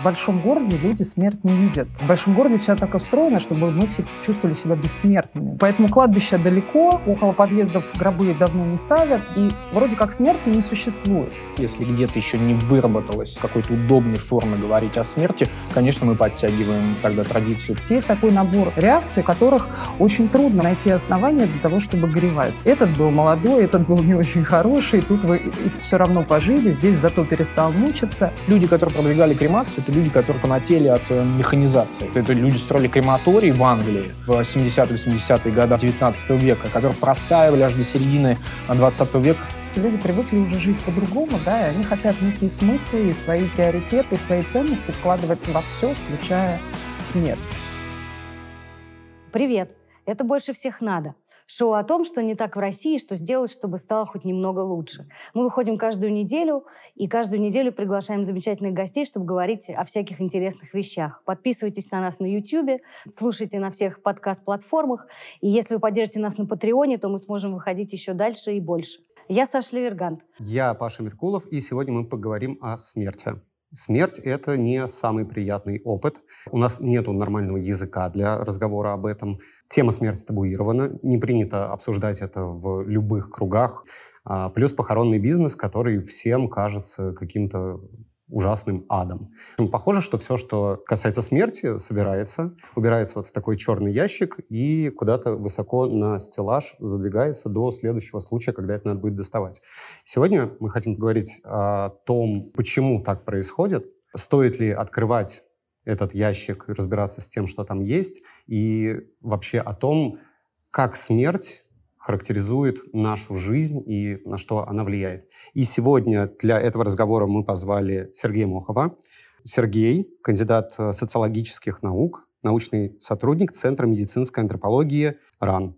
В большом городе люди смерть не видят. В большом городе все так устроено, чтобы мы все чувствовали себя бессмертными. Поэтому кладбище далеко, около подъездов гробы давно не ставят, и вроде как смерти не существует. Если где-то еще не выработалась какой-то удобной формы говорить о смерти, конечно, мы подтягиваем тогда традицию. Есть такой набор реакций, которых очень трудно найти основания для того, чтобы горевать. Этот был молодой, этот был не очень хороший, тут вы все равно пожили, здесь зато перестал мучиться. Люди, которые продвигали кремацию, это люди, которые фанатели от э, механизации. Это люди строили крематорий в Англии в 70-80-е годы 19 века, которые простаивали аж до середины 20 века люди привыкли уже жить по-другому, да, и они хотят некие смыслы и свои приоритеты, и свои ценности вкладывать во все, включая смерть. Привет! Это больше всех надо. Шоу о том, что не так в России, что сделать, чтобы стало хоть немного лучше. Мы выходим каждую неделю, и каждую неделю приглашаем замечательных гостей, чтобы говорить о всяких интересных вещах. Подписывайтесь на нас на YouTube, слушайте на всех подкаст-платформах, и если вы поддержите нас на Патреоне, то мы сможем выходить еще дальше и больше. Я Саша Левергант. Я Паша Меркулов, и сегодня мы поговорим о смерти. Смерть – это не самый приятный опыт. У нас нет нормального языка для разговора об этом. Тема смерти табуирована, не принято обсуждать это в любых кругах. А, плюс похоронный бизнес, который всем кажется каким-то ужасным адом. Похоже, что все, что касается смерти, собирается, убирается вот в такой черный ящик и куда-то высоко на стеллаж задвигается до следующего случая, когда это надо будет доставать. Сегодня мы хотим поговорить о том, почему так происходит, стоит ли открывать этот ящик разбираться с тем, что там есть, и вообще о том, как смерть характеризует нашу жизнь и на что она влияет. И сегодня для этого разговора мы позвали Сергея Мохова. Сергей – кандидат э, социологических наук, научный сотрудник Центра медицинской антропологии РАН.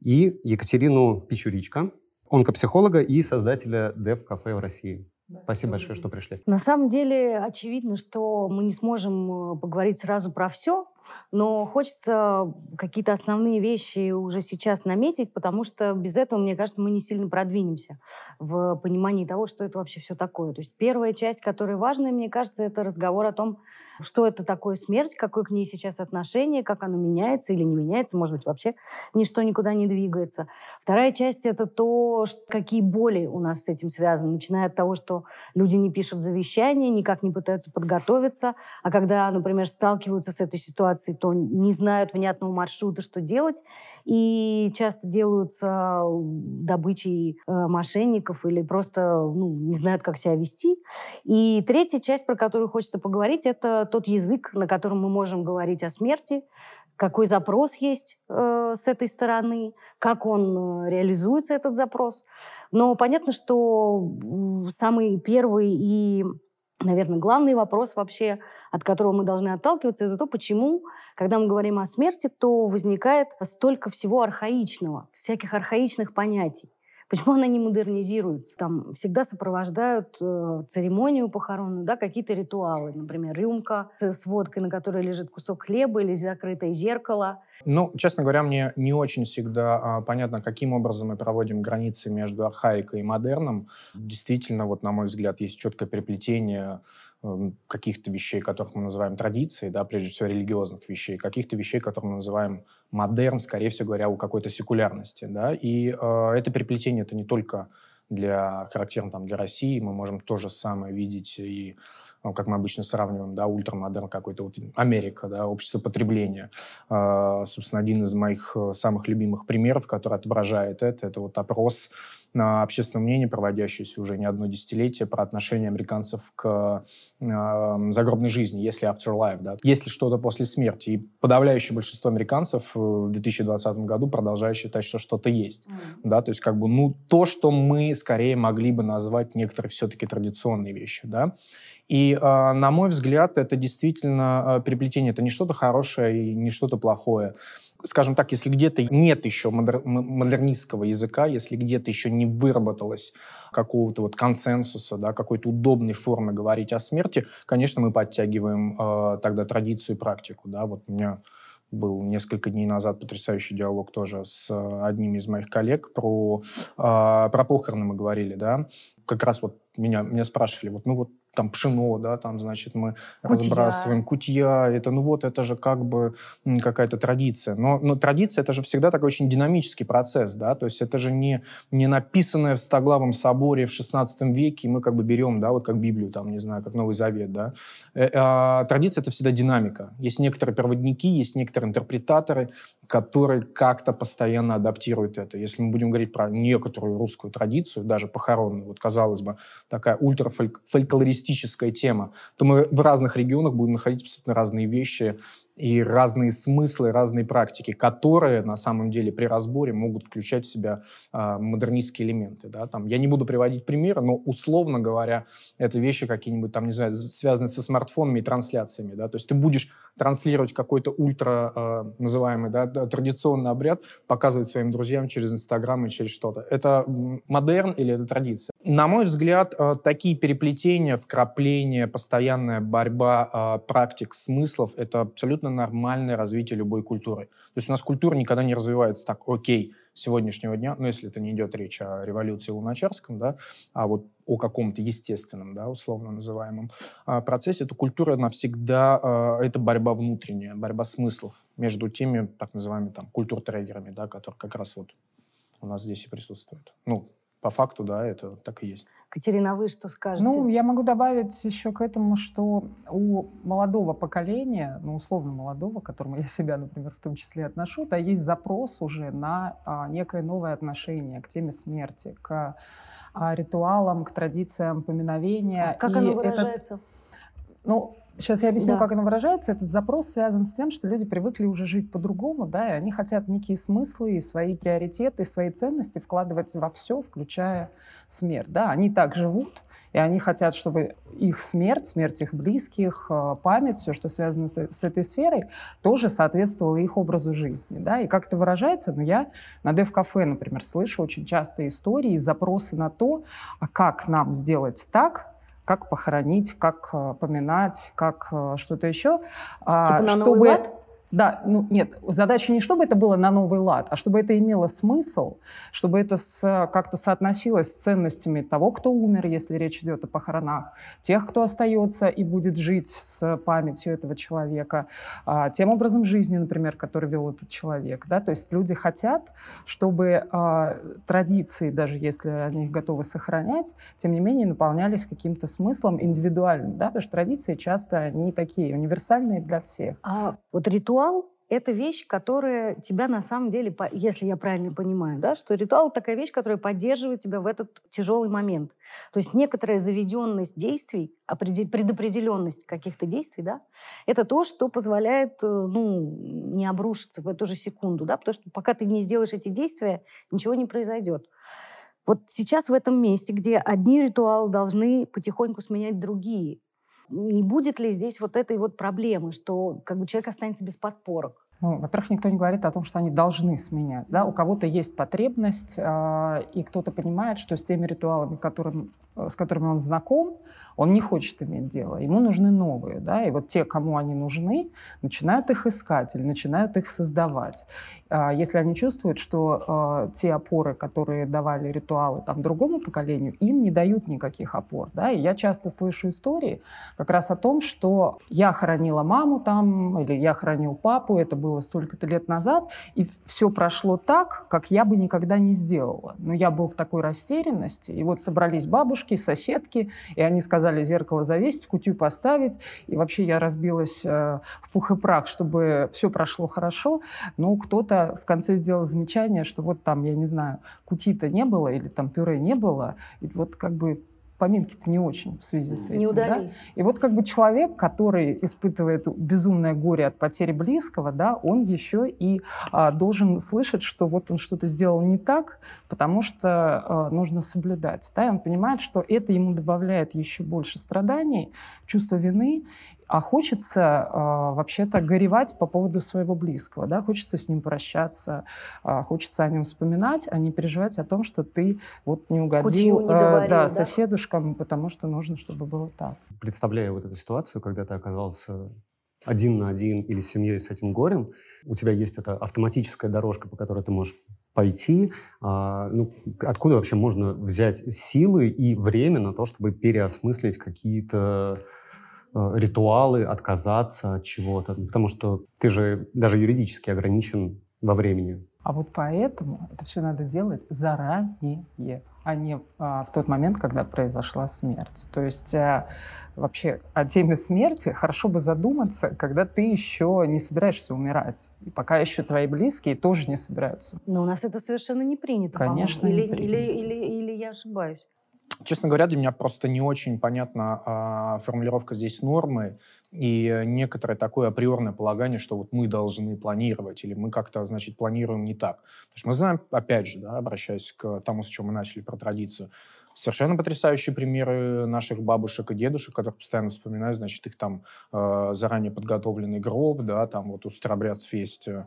И Екатерину Пичуричко, онкопсихолога и создателя Дев-кафе в России. Спасибо большое, что пришли. На самом деле очевидно, что мы не сможем э, поговорить сразу про все, но хочется какие-то основные вещи уже сейчас наметить, потому что без этого, мне кажется, мы не сильно продвинемся в понимании того, что это вообще все такое. То есть первая часть, которая важная, мне кажется, это разговор о том, что это такое смерть, какое к ней сейчас отношение, как оно меняется или не меняется, может быть, вообще ничто никуда не двигается. Вторая часть — это то, какие боли у нас с этим связаны, начиная от того, что люди не пишут завещания, никак не пытаются подготовиться, а когда, например, сталкиваются с этой ситуацией, ситуации, то не знают внятного маршрута, что делать, и часто делаются добычей э, мошенников или просто ну, не знают, как себя вести. И третья часть, про которую хочется поговорить, это тот язык, на котором мы можем говорить о смерти, какой запрос есть э, с этой стороны, как он э, реализуется, этот запрос. Но понятно, что самый первый и наверное, главный вопрос вообще, от которого мы должны отталкиваться, это то, почему, когда мы говорим о смерти, то возникает столько всего архаичного, всяких архаичных понятий. Почему она не модернизируется? Там всегда сопровождают э, церемонию похоронную, да, какие-то ритуалы. Например, рюмка с водкой, на которой лежит кусок хлеба или закрытое зеркало. Ну, честно говоря, мне не очень всегда а, понятно, каким образом мы проводим границы между архаикой и модерном. Действительно, вот на мой взгляд, есть четкое переплетение Эм, каких-то вещей, которых мы называем традицией, да, прежде всего религиозных вещей, каких-то вещей, которые мы называем модерн, скорее всего говоря, у какой-то секулярности. Да, и э, это переплетение это не только для, характерно там, для России, мы можем то же самое видеть и ну, как мы обычно сравниваем, да, ультрамодерн какой-то, вот Америка, да, общество потребления. Э, собственно, один из моих э, самых любимых примеров, который отображает это, это вот опрос на общественное мнение, проводящееся уже не одно десятилетие, про отношение американцев к э, загробной жизни, если afterlife, да, есть ли что-то после смерти. И подавляющее большинство американцев в 2020 году продолжают считать, что что-то есть. Mm. Да, то есть как бы, ну, то, что мы скорее могли бы назвать некоторые все-таки традиционные вещи, да. И, э, на мой взгляд, это действительно э, переплетение. Это не что-то хорошее и не что-то плохое скажем так, если где-то нет еще модер, модернистского языка, если где-то еще не выработалось какого-то вот консенсуса, да, какой-то удобной формы говорить о смерти, конечно, мы подтягиваем э, тогда традицию и практику. Да. Вот у меня был несколько дней назад потрясающий диалог тоже с одним из моих коллег про, э, про похороны мы говорили, да. Как раз вот меня, меня спрашивали, вот, ну вот там пшено, да, там, значит, мы Кутья. разбрасываем кутья, это, ну вот, это же как бы какая-то традиция. Но, но традиция, это же всегда такой очень динамический процесс, да, то есть это же не, не написанное в Стоглавом соборе в XVI веке, и мы как бы берем, да, вот как Библию, там, не знаю, как Новый Завет, да. Э, а традиция — это всегда динамика. Есть некоторые проводники, есть некоторые интерпретаторы, которые как-то постоянно адаптируют это. Если мы будем говорить про некоторую русскую традицию, даже похоронную, вот, казалось бы, такая ультрафольклористическая тема, то мы в разных регионах будем находить абсолютно разные вещи и разные смыслы, разные практики, которые на самом деле при разборе могут включать в себя э, модернистские элементы. Да? Там, я не буду приводить примеры, но условно говоря, это вещи какие-нибудь, там, не знаю, связанные со смартфонами и трансляциями. Да? То есть ты будешь транслировать какой-то ультра, э, называемый, да, традиционный обряд, показывать своим друзьям через Инстаграм и через что-то. Это модерн или это традиция? На мой взгляд, э, такие переплетения, вкрапления, постоянная борьба э, практик, смыслов — это абсолютно нормальное развитие любой культуры. То есть у нас культура никогда не развивается так, окей, сегодняшнего дня, ну, если это не идет речь о революции Луначарском, да, а вот о каком-то естественном, да, условно называемом а, процессе, то культура навсегда а, это борьба внутренняя, борьба смыслов между теми, так называемыми, там, культуртрегерами, да, которые как раз вот у нас здесь и присутствуют. Ну, по факту, да, это так и есть. Катерина, а вы что скажете? Ну, я могу добавить еще к этому, что у молодого поколения, ну, условно молодого, к которому я себя, например, в том числе отношу, да, есть запрос уже на а, некое новое отношение к теме смерти, к а, ритуалам, к традициям поминовения. А как И оно этот- выражается? ну, сейчас я объясню, Да. как оно выражается. Этот запрос связан с тем, что люди привыкли уже жить по-другому, да, и они хотят некие смыслы, и свои приоритеты, и свои ценности вкладывать во все, включая смерть, да. Они так живут, и они хотят, чтобы их смерть, смерть их близких, э, память, все, что связано с, этой сферой, тоже соответствовало их образу жизни. Да? И как это выражается? Ну, я на Дев-кафе, например, слышу очень часто истории запросы на то, а как нам сделать так, как похоронить, как э, поминать, как э, что-то еще. а, Типа на чтобы... Новый лад? Да, ну нет, задача не чтобы это было на новый лад, а чтобы это имело смысл, чтобы это с- как-то соотносилось с ценностями того, кто умер, если речь идет о похоронах, тех, кто остается и будет жить с памятью этого человека, а, тем образом жизни, например, который вел этот человек. Да? То есть люди хотят, чтобы а, традиции, даже если они их готовы сохранять, тем не менее наполнялись каким-то смыслом индивидуальным, да? потому что традиции часто они такие универсальные для всех. А вот ритуал — это вещь, которая тебя на самом деле, если я правильно понимаю, да, что ритуал — такая вещь, которая поддерживает тебя в этот тяжелый момент. То есть некоторая заведенность действий, опреде- предопределенность каких-то действий, да, это то, что позволяет э, ну, не обрушиться в эту же секунду, да, потому что пока ты не сделаешь эти действия, ничего не произойдет. Вот сейчас в этом месте, где одни ритуалы должны потихоньку сменять другие, не будет ли здесь вот этой вот проблемы, что как бы человек останется без подпорок? Ну, во-первых, никто не говорит о том, что они должны сменять. Да? У кого-то есть потребность, э, и кто-то понимает, что с теми ритуалами, которым, с которыми он знаком, он не хочет иметь дело. Ему нужны новые. Да? И вот те, кому они нужны, начинают их искать или начинают их создавать. А Если они чувствуют, что э, те опоры, которые давали ритуалы там, другому поколению, им не дают никаких опор. Да? И я часто слышу истории как раз о том, что я хоронила маму там, или я хоронил папу, это было столько-то лет назад, и все прошло так, как я бы никогда не сделала. Но я был в такой растерянности, и вот собрались бабушки, соседки, и они сказали зеркало завесить, кутю поставить, и вообще я разбилась э, в пух и прах, чтобы все прошло хорошо, но кто-то в конце сделал замечание, что вот там, я не знаю, кути-то не было, или там пюре не было, и вот как бы поминки-то не очень в связи с этим. не да? И вот как бы человек, который испытывает безумное горе от потери близкого, да, он еще и а, должен слышать, что вот он что-то сделал не так, потому что а, нужно соблюдать. Да, и он понимает, что это ему добавляет еще больше страданий, чувства вины, а хочется а, вообще-то горевать по поводу своего близкого, да, хочется с ним прощаться, а, хочется о нем вспоминать, а не переживать о том, что ты вот не угодил не э, доварил, да, да? соседушкам, потому что нужно, чтобы было так. Представляя вот эту ситуацию, когда ты оказался один на один или с семьей с этим горем, у тебя есть эта автоматическая дорожка, по которой ты можешь пойти. А, ну, откуда вообще можно взять силы и время на то, чтобы переосмыслить какие-то э, ритуалы, отказаться от чего-то? Потому что ты же даже юридически ограничен во времени. А вот поэтому это все надо делать заранее а не а, в тот момент, когда произошла смерть. То есть а, вообще о теме смерти хорошо бы задуматься, когда ты еще не собираешься умирать. И пока еще твои близкие тоже не собираются. Но у нас это совершенно не принято. Конечно, или, не принято. Или, или, или я ошибаюсь. Честно говоря, для меня просто не очень понятна а, формулировка здесь нормы и некоторое такое априорное полагание, что вот мы должны планировать или мы как-то, значит, планируем не так. Потому что мы знаем, опять же, да, обращаясь к тому, с чего мы начали про традицию, совершенно потрясающие примеры наших бабушек и дедушек, которых постоянно вспоминаю, значит, их там э, заранее подготовленный гроб, да, там вот у старобрядцев есть э,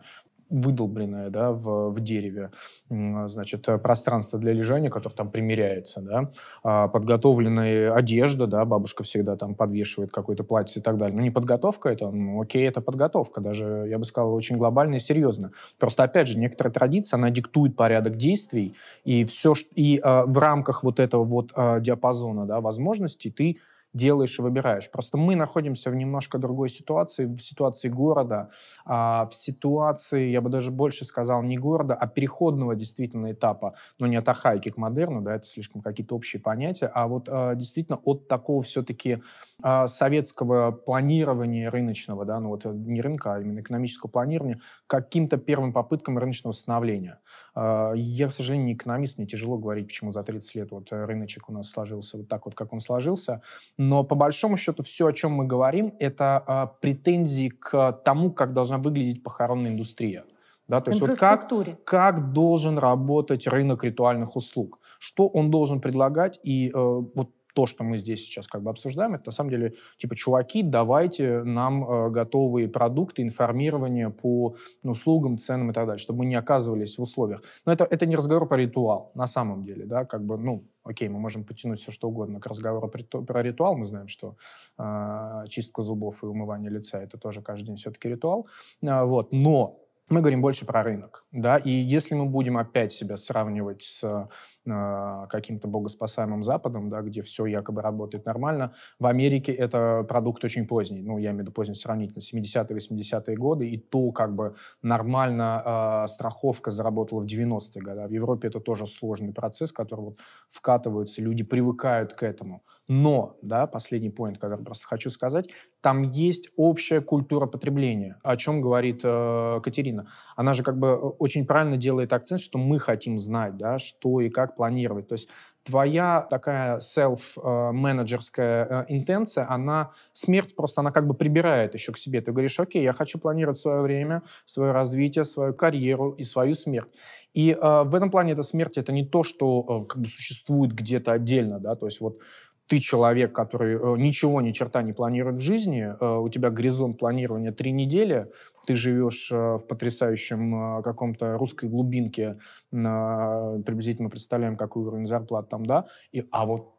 выдолбленное да, в, в дереве, значит, пространство для лежания, которое там примеряется, да, а подготовленная одежда, да, бабушка всегда там подвешивает какое-то платье и так далее. Ну, не подготовка это, ну, окей, это подготовка, даже, я бы сказал, очень глобально и серьезно. Просто, опять же, некоторая традиция, она диктует порядок действий, и все, и э, в рамках вот этого вот э, диапазона, да, возможностей ты делаешь и выбираешь. Просто мы находимся в немножко другой ситуации, в ситуации города, а в ситуации, я бы даже больше сказал, не города, а переходного действительно этапа, но не от ахайки к модерну, да, это слишком какие-то общие понятия, а вот а, действительно от такого все-таки а, советского планирования рыночного, да, ну вот э, не рынка, а именно экономического планирования, каким-то первым попыткам рыночного становления. Я, к сожалению, не экономист, мне тяжело говорить, почему за 30 лет вот рыночек у нас сложился вот так вот, как он сложился, но по большому счету все, о чем мы говорим, это а, претензии к тому, как должна выглядеть похоронная индустрия. Да, то есть вот как, как должен работать рынок ритуальных услуг, что он должен предлагать, и э, вот то, что мы здесь сейчас как бы обсуждаем, это на самом деле типа, чуваки, давайте нам э, готовые продукты, информирование по ну, услугам, ценам и так далее, чтобы мы не оказывались в условиях. Но это, это не разговор про ритуал, на самом деле, да, как бы, ну, окей, мы можем потянуть все что угодно к разговору про, ритуал, мы знаем, что э, чистка зубов и умывание лица это тоже каждый день все-таки ритуал, э, вот, но мы говорим больше про рынок, да, и если мы будем опять себя сравнивать с э, каким-то богоспасаемым Западом, да, где все якобы работает нормально. В Америке это продукт очень поздний, ну, я имею в виду поздний сравнительно, 70-е, 80-е годы, и то как бы нормально э, страховка заработала в 90-е годы. А в Европе это тоже сложный процесс, который вот вкатываются, люди привыкают к этому. Но, да, последний point, который просто хочу сказать, там есть общая культура потребления, о чем говорит э, Катерина. Она же как бы э, очень правильно делает акцент, что мы хотим знать, да, что и как планировать. То есть твоя такая self-менеджерская э, интенция, она, смерть просто, она как бы прибирает еще к себе. Ты говоришь, окей, я хочу планировать свое время, свое развитие, свою карьеру и свою смерть. И э, в этом плане эта смерть это не то, что э, как бы существует где-то отдельно, да, то есть вот ты человек, который э, ничего ни черта не планирует в жизни, э, у тебя горизонт планирования три недели, ты живешь э, в потрясающем каком-то русской глубинке, приблизительно представляем, какой уровень зарплат там, да, и, а вот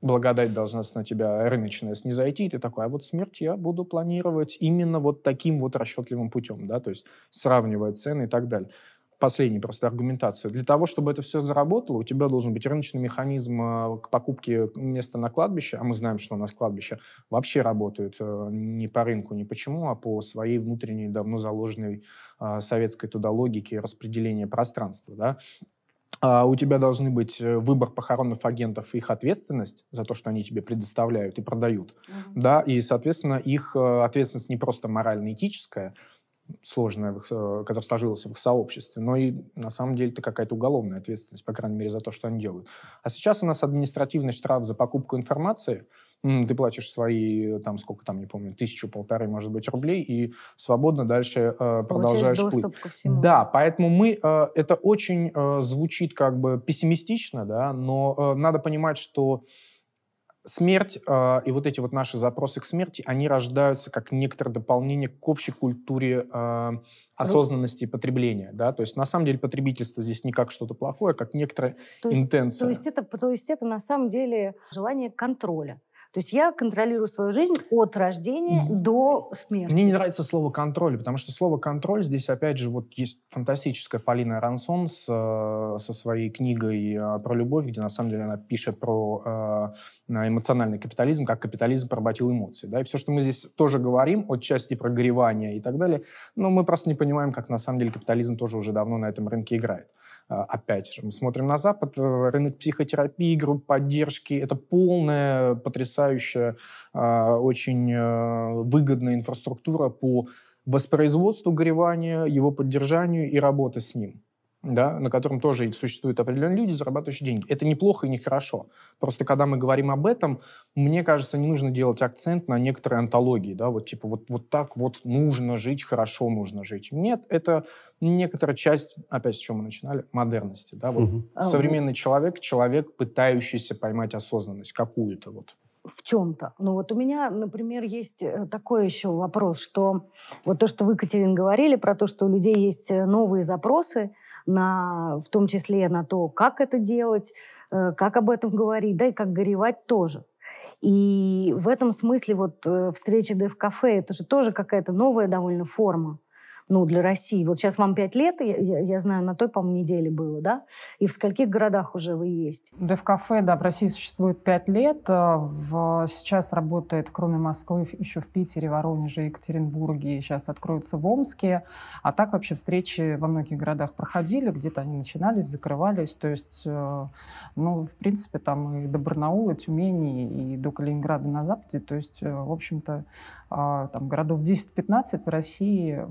благодать должна на тебя рыночная снизойти, и ты такой, а вот смерть я буду планировать именно вот таким вот расчетливым путем, да, то есть сравнивая цены и так далее последнюю просто аргументацию. Для того, чтобы это все заработало, у тебя должен быть рыночный механизм э, к покупке места на кладбище, а мы знаем, что у нас кладбище вообще работают э, не по рынку, не почему, а по своей внутренней, давно заложенной э, советской туда логике распределения пространства. Да? А у тебя должны быть выбор похоронных агентов, их ответственность за то, что они тебе предоставляют и продают, mm-hmm. да, и, соответственно, их ответственность не просто морально-этическая, сложная, э, которая сложилась в их сообществе, но и на самом деле это какая-то уголовная ответственность, по крайней мере, за то, что они делают. А сейчас у нас административный штраф за покупку информации, ты платишь свои, там, сколько там, не помню, тысячу, полторы, может быть, рублей, и свободно дальше э, продолжаешь плыть. Ко всему. Да, поэтому мы, э, это очень э, звучит как бы пессимистично, да, но э, надо понимать, что смерть э, и вот эти вот наши запросы к смерти, они рождаются как некоторое дополнение к общей культуре э, осознанности и потребления. Да? То есть на самом деле потребительство здесь не как что-то плохое, а как некоторая то есть, интенция. То есть, это, то есть это на самом деле желание контроля То есть я контролирую свою жизнь от рождения до смерти. Мне не нравится слово «контроль», потому что слово «контроль» здесь, опять же, вот есть фантастическая Полина Рансон с, э, со своей книгой э, про любовь, где на самом деле она пишет про э, эмоциональный капитализм, как капитализм поработил эмоции. Да? И все, что мы здесь тоже говорим, отчасти прогревания и так далее, но мы просто не понимаем, как на самом деле капитализм тоже уже давно на этом рынке играет. А, опять же, мы смотрим на Запад, э, рынок психотерапии, групп поддержки. Это полная, потрясающая, а, очень э, выгодная инфраструктура по воспроизводству горевания, его поддержанию и работы с ним да, на котором тоже существуют определенные люди, зарабатывающие деньги. Это неплохо и нехорошо. Просто когда мы говорим об этом, мне кажется, не нужно делать акцент на некоторые антологии, да, вот типа вот, вот так вот нужно жить, хорошо нужно жить. Нет, это некоторая часть, опять с чего мы начинали, модерности, да, вот угу. современный человек, человек, пытающийся поймать осознанность какую-то вот в чем-то. Ну вот у меня, например, есть э, такой еще вопрос, что вот то, что вы, Катерин, говорили про то, что у людей есть э, новые запросы, на, в том числе на то, как это делать, э, как об этом говорить, да, и как горевать тоже. И в этом смысле вот э, встреча Дев-кафе, это же тоже какая-то новая довольно форма ну, для России. Вот сейчас вам пять лет, я, я знаю, на той, по-моему, неделе было, да? И в скольких городах уже вы есть? Дев-кафе, да, в России существует пять лет. Э, в, сейчас работает, кроме Москвы, еще в Питере, Воронеже, Екатеринбурге. Сейчас откроется в Омске. А так вообще встречи во многих городах проходили. Где-то они начинались, закрывались. То есть, э, ну, в принципе, там и до Барнаула, Тюмени, и до Калининграда на Западе. То есть, э, в общем-то, а, там, городов 10-15 в России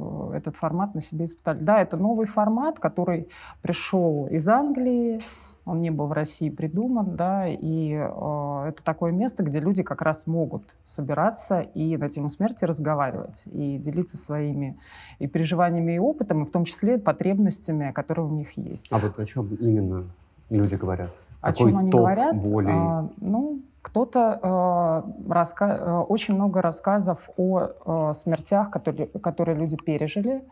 этот формат на себе испытали. Да, это новый формат, который пришел из Англии, он не был в России придуман, да, и э, это такое место, где люди как раз могут собираться и на тему смерти разговаривать, и делиться своими и переживаниями, и опытом, и в том числе потребностями, которые у них есть. А вот о чем именно люди говорят? О Какой чем они говорят? Боли? А, ну, кто-то э, раска... Э, очень много рассказов о э, смертях, которые, которые люди пережили,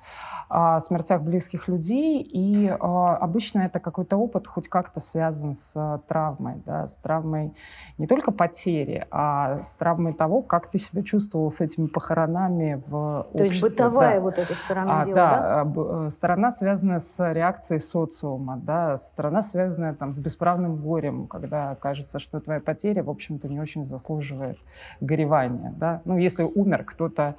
о смертях близких людей, и э, обычно это какой-то опыт хоть как-то связан с э, травмой, да, с травмой не только потери, а с травмой того, как ты себя чувствовал с этими похоронами в То есть бытовая да. вот эта сторона а, дела, да? да? Э, сторона связанная с реакцией социума, да, сторона связанная там с бесправным горем, когда кажется, что твоя потеря, в общем общем-то, не очень заслуживает горевания. Да? Ну, если умер кто-то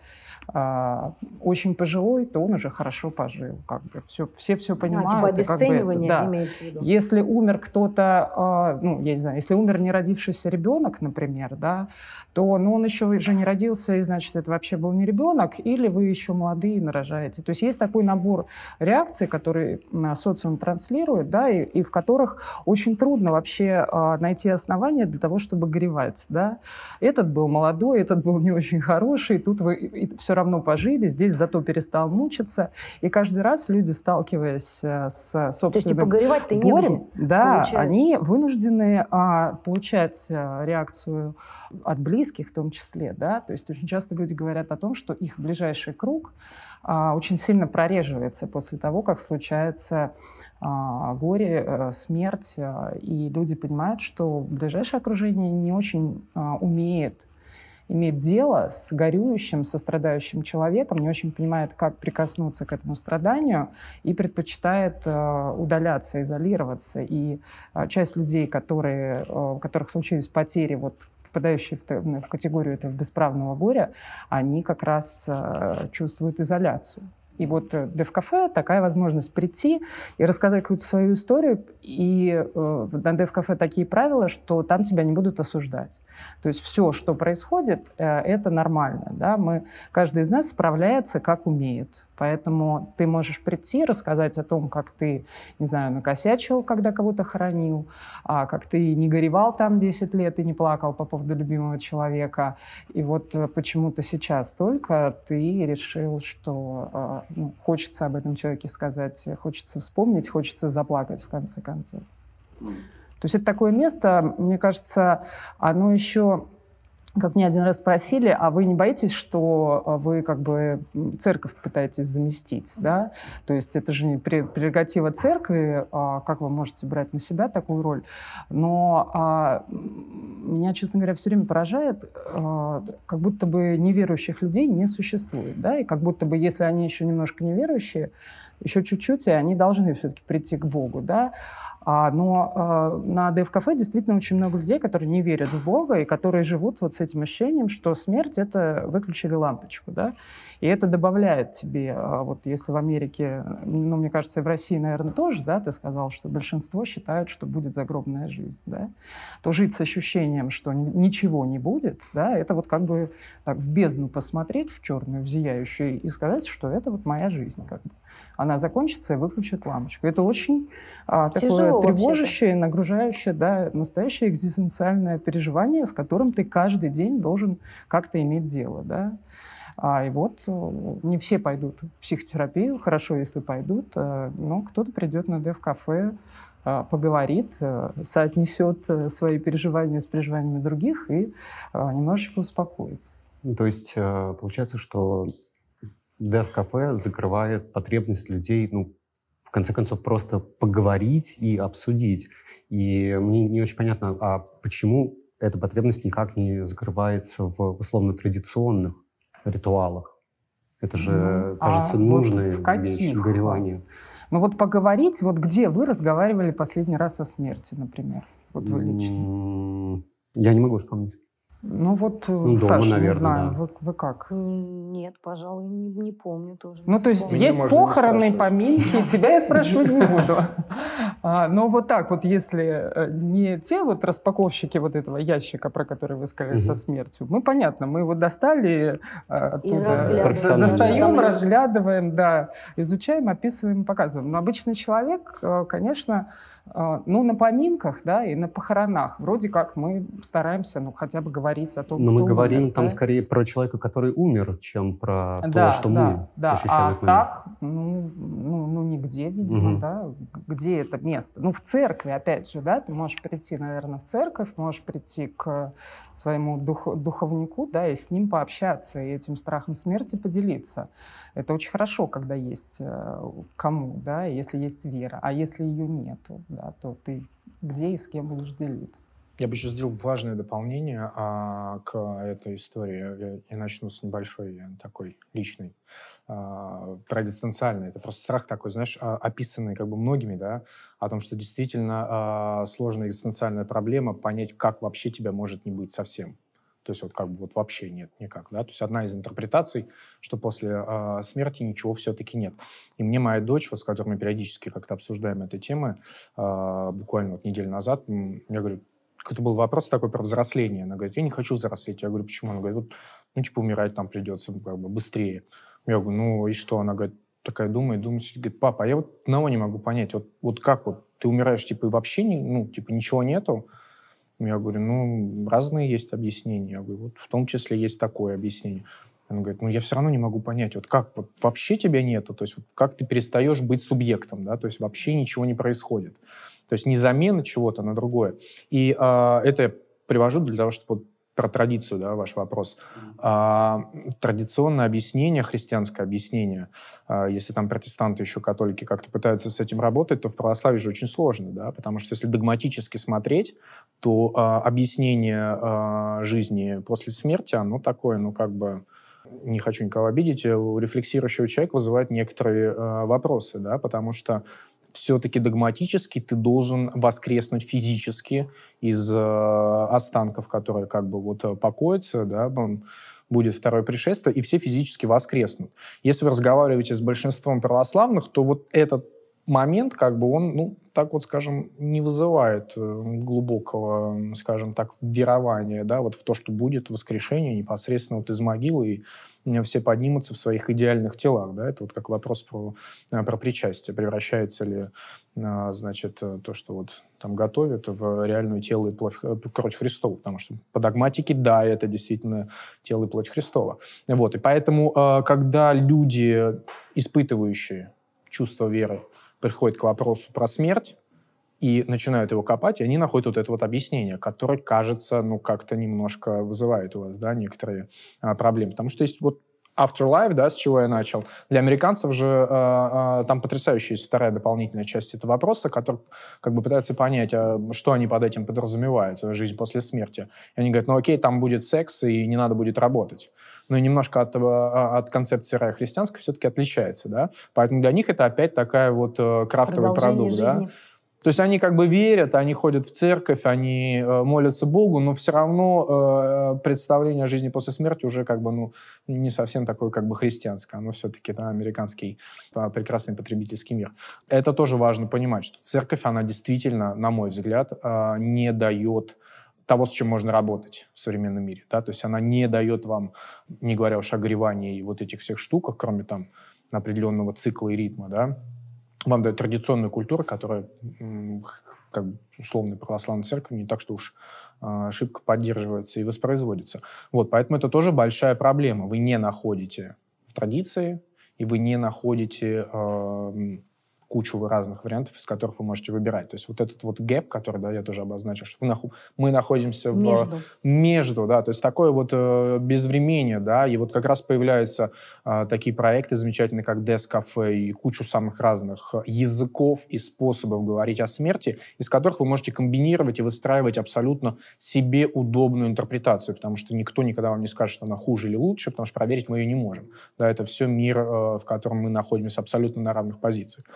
э, очень пожилой, то он уже хорошо пожил. Как бы. все, все все понимают. А, типа обесценивание как бы это, да. имеется в виду. Если умер кто-то, э, ну, я не знаю, если умер не родившийся ребенок, например, да, то ну, он еще уже не родился, и значит, это вообще был не ребенок, или вы еще молодые нарожаете. То есть есть такой набор реакций, которые социум транслирует, да, и, и в которых очень трудно вообще э, найти основания для того, чтобы горевать, да. Этот был молодой, этот был не очень хороший, тут вы все равно пожили, здесь зато перестал мучиться. И каждый раз люди, сталкиваясь э, с собственным То есть, типа, горевать-то горем, да, получается. они вынуждены а, получать а, реакцию от близких в том числе, да. То есть очень часто люди говорят о том, что их ближайший круг а, очень сильно прореживается после того, как случается горе, а, смерть, а, и люди понимают, что ближайшее окружение не очень а, умеет имеет дело с горюющим, со страдающим человеком, не очень понимает, как прикоснуться к этому страданию и предпочитает э, удаляться, изолироваться. И э, часть людей, которые, э, у которых случились потери вот попадающие в, в категорию этого бесправного горя, они как раз э, чувствуют изоляцию. И вот э, Дев-кафе такая возможность прийти и рассказать какую-то свою историю. И э, на Дев-кафе такие правила, что там тебя не будут осуждать. То есть все, что происходит, э, это нормально. Да? Мы, каждый из нас справляется, как умеет. Поэтому ты можешь прийти, рассказать о том, как ты, не знаю, накосячил, когда кого-то хоронил, а как ты не горевал там 10 лет и не плакал по поводу любимого человека. И вот э, почему-то сейчас только ты решил, что э, ну, хочется об этом человеке сказать, хочется вспомнить, хочется заплакать в конце концов. То есть это такое место, мне кажется, оно еще как мне один раз спросили, а вы не боитесь, что а, вы как бы церковь пытаетесь заместить, да? То есть это же не прерогатива церкви, а как вы можете брать на себя такую роль? Но а, меня, честно говоря, все время поражает, а, как будто бы неверующих людей не существует, да? И как будто бы, если они еще немножко неверующие, еще чуть-чуть, и они должны все-таки прийти к Богу, да? А, но а, на ДФ-кафе действительно очень много людей, которые не верят в Бога и которые живут вот с этим ощущением, что смерть — это выключили лампочку, да, и это добавляет тебе, а, вот если в Америке, ну, мне кажется, и в России, наверное, тоже, да, ты сказал, что большинство считают, что будет загробная жизнь, да, то жить с ощущением, что ничего не будет, да, это вот как бы так в бездну посмотреть, в черную, в зияющую, и сказать, что это вот моя жизнь, как бы она закончится и выключит лампочку. Это очень а, такое тревожащее, нагружающее, да, настоящее экзистенциальное переживание, с которым ты каждый день должен как-то иметь дело, да. А, и вот э, не все пойдут в психотерапию, хорошо, если пойдут, э, но кто-то придет на дев-кафе, э, поговорит, соотнесет свои переживания с переживаниями других и немножечко успокоится. То есть получается, что Dev-кафе закрывает потребность людей, ну, в конце концов, просто поговорить и обсудить. И мне не очень понятно, а почему эта потребность никак не закрывается в условно-традиционных ритуалах? Это же, ну, кажется, а нужная вот вещь, горевание. Ну вот поговорить, вот где вы разговаривали последний раз о смерти, например? Вот вы лично. Я не могу вспомнить. Ну вот, ну, Дома, Саша, наверное, не знаю, да. вы, вы как? Нет, пожалуй, не, не помню тоже. Ну, то есть есть похороны, поминки, тебя я спрашивать не буду. А, но вот так вот, если э, не те вот распаковщики вот этого ящика, про который вы сказали, со смертью, мы, понятно, мы его достали э, оттуда, достаем, разглядываем, да, изучаем, описываем, показываем. Но обычный человек, конечно, ну, на поминках, да, и на похоронах вроде как мы стараемся, ну, хотя бы говорить о том, Но мы говорим умер, там да? скорее про человека, который умер, чем про да, то, что да, мы да. ощущаем. А так, ну, ну, ну, нигде, видимо, угу. да, где это место. Ну, в церкви, опять же, да, ты можешь прийти, наверное, в церковь, можешь прийти к своему дух, духовнику, да, и с ним пообщаться, и этим страхом смерти поделиться. Это очень хорошо, когда есть э, кому, да, если есть вера. А если ее нету, да, то ты где и с кем будешь делиться? Я бы еще сделал важное дополнение а, к этой истории. Я, я начну с небольшой такой личной. А, про дистанциальный. Это просто страх такой, знаешь, а, описанный как бы многими, да, о том, что действительно а, сложная экзистенциальная проблема понять, как вообще тебя может не быть совсем. То есть вот как бы вот вообще нет никак, да. То есть одна из интерпретаций, что после э, смерти ничего все-таки нет. И мне моя дочь, вот с которой мы периодически как-то обсуждаем этой темы, э, буквально вот неделю назад, я говорю, какой-то был вопрос такой про взросление. Она говорит, я не хочу взрослеть. Я говорю, почему? Она говорит, вот, ну типа умирать там придется как бы быстрее. Я говорю, ну и что? Она говорит, такая думает, думает, говорит, папа, а я вот одного не могу понять, вот, вот как вот ты умираешь, типа, и вообще, не, ну, типа, ничего нету, я говорю, ну, разные есть объяснения. Я говорю, вот в том числе есть такое объяснение. Он говорит, ну я все равно не могу понять, вот как вот вообще тебя нету, то есть вот как ты перестаешь быть субъектом, да, то есть вообще ничего не происходит. То есть не замена чего-то на другое. И э, это я привожу для того, чтобы вот про традицию, да, ваш вопрос. А, традиционное объяснение, христианское объяснение, а, если там протестанты еще католики как-то пытаются с этим работать, то в православии же очень сложно, да, потому что если догматически смотреть, то а, объяснение а, жизни после смерти, оно такое, ну, как бы, не хочу никого обидеть, у рефлексирующего человека вызывает некоторые а, вопросы, да, потому что все-таки догматически ты должен воскреснуть физически из э, останков, которые как бы вот э, покоятся, да, будет второе пришествие, и все физически воскреснут. Если вы разговариваете с большинством православных, то вот этот момент, как бы он, ну, так вот, скажем, не вызывает э, глубокого, скажем так, верования, да, вот в то, что будет воскрешение непосредственно вот из могилы, и все поднимутся в своих идеальных телах, да, это вот как вопрос про, э, про причастие, превращается ли, э, значит, то, что вот там готовят, в реальную тело и плоть, кровь Христова, потому что по догматике, да, это действительно тело и плоть Христова. Вот, и поэтому, когда люди, испытывающие чувство веры, приходит к вопросу про смерть, и начинают его копать, и они находят вот это вот объяснение, которое, кажется, ну, как-то немножко вызывает у вас, да, некоторые а, проблемы. Потому что есть вот Afterlife, да, с чего я начал. Для американцев же э, э, там потрясающая есть вторая дополнительная часть этого вопроса, который как бы пытается понять, а что они под этим подразумевают, жизнь после смерти. И они говорят, ну окей, там будет секс, и не надо будет работать. Но немножко от, а, от концепции рая христианской все-таки отличается, да. Поэтому для них это опять такая вот э, крафтовый продукт, жизни. да. То есть они как бы верят, они ходят в церковь, они э, молятся Богу, но все равно э, представление о жизни после смерти уже как бы ну, не совсем такое как бы христианское, оно все-таки да, американский э, прекрасный потребительский мир. Это тоже важно понимать, что церковь, она действительно, на мой взгляд, э, не дает того, с чем можно работать в современном мире. Да? То есть она не дает вам, не говоря уж о горевании и вот этих всех штуках, кроме там определенного цикла и ритма, да, вам дает традиционную культуру, которая, как бы, условной православной церкви, не так что уж а, ошибка поддерживается и воспроизводится. Вот, поэтому это тоже большая проблема. Вы не находите в традиции, и вы не находите э, кучу разных вариантов, из которых вы можете выбирать. То есть вот этот вот гэп, который да, я тоже обозначил, что нах... мы находимся в... Между. Между, да, то есть такое вот э, безвремение, да, и вот как раз появляются э, такие проекты замечательные, как Death Cafe и кучу самых разных языков и способов говорить о смерти, из которых вы можете комбинировать и выстраивать абсолютно себе удобную интерпретацию, потому что никто никогда вам не скажет, что она хуже или лучше, потому что проверить мы ее не можем. Да, это все мир, э, в котором мы находимся абсолютно на равных позициях.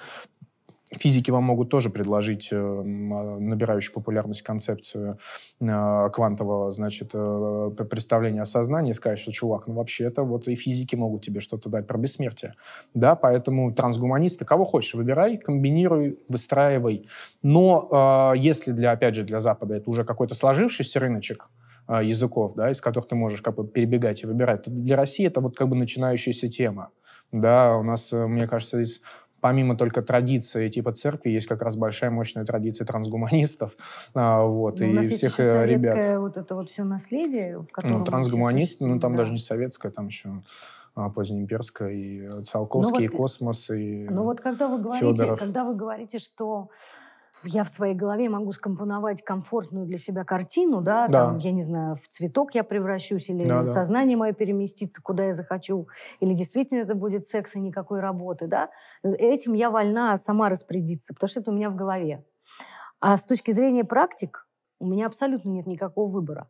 Физики вам могут тоже предложить э, набирающую популярность концепцию э, квантового, значит, э, представления о сознании сказать, что, чувак, ну вообще это вот и физики могут тебе что-то дать про бессмертие. Да, поэтому трансгуманисты, кого хочешь, выбирай, комбинируй, выстраивай. Но если для, опять же, для Запада это уже какой-то сложившийся рыночек, языков, да, из которых ты можешь как бы перебегать и выбирать. Для России это вот как бы начинающаяся тема. Да, у нас, мне кажется, из помимо только традиции типа церкви, есть как раз большая мощная традиция трансгуманистов, а, вот, ну, и всех еще ребят. вот это вот все наследие, в котором Ну, трансгуманист, ну, там да. даже не советское, там еще а, позднеимперская, и Циолковский, ну, вот, и Космос, и Ну вот когда вы говорите, когда вы говорите, что я в своей голове могу скомпоновать комфортную для себя картину, да, да. там, я не знаю, в цветок я превращусь, или да, сознание мое переместится, куда я захочу, или действительно это будет секс и никакой работы, да. Этим я вольна сама распорядиться, потому что это у меня в голове. А с точки зрения практик у меня абсолютно нет никакого выбора.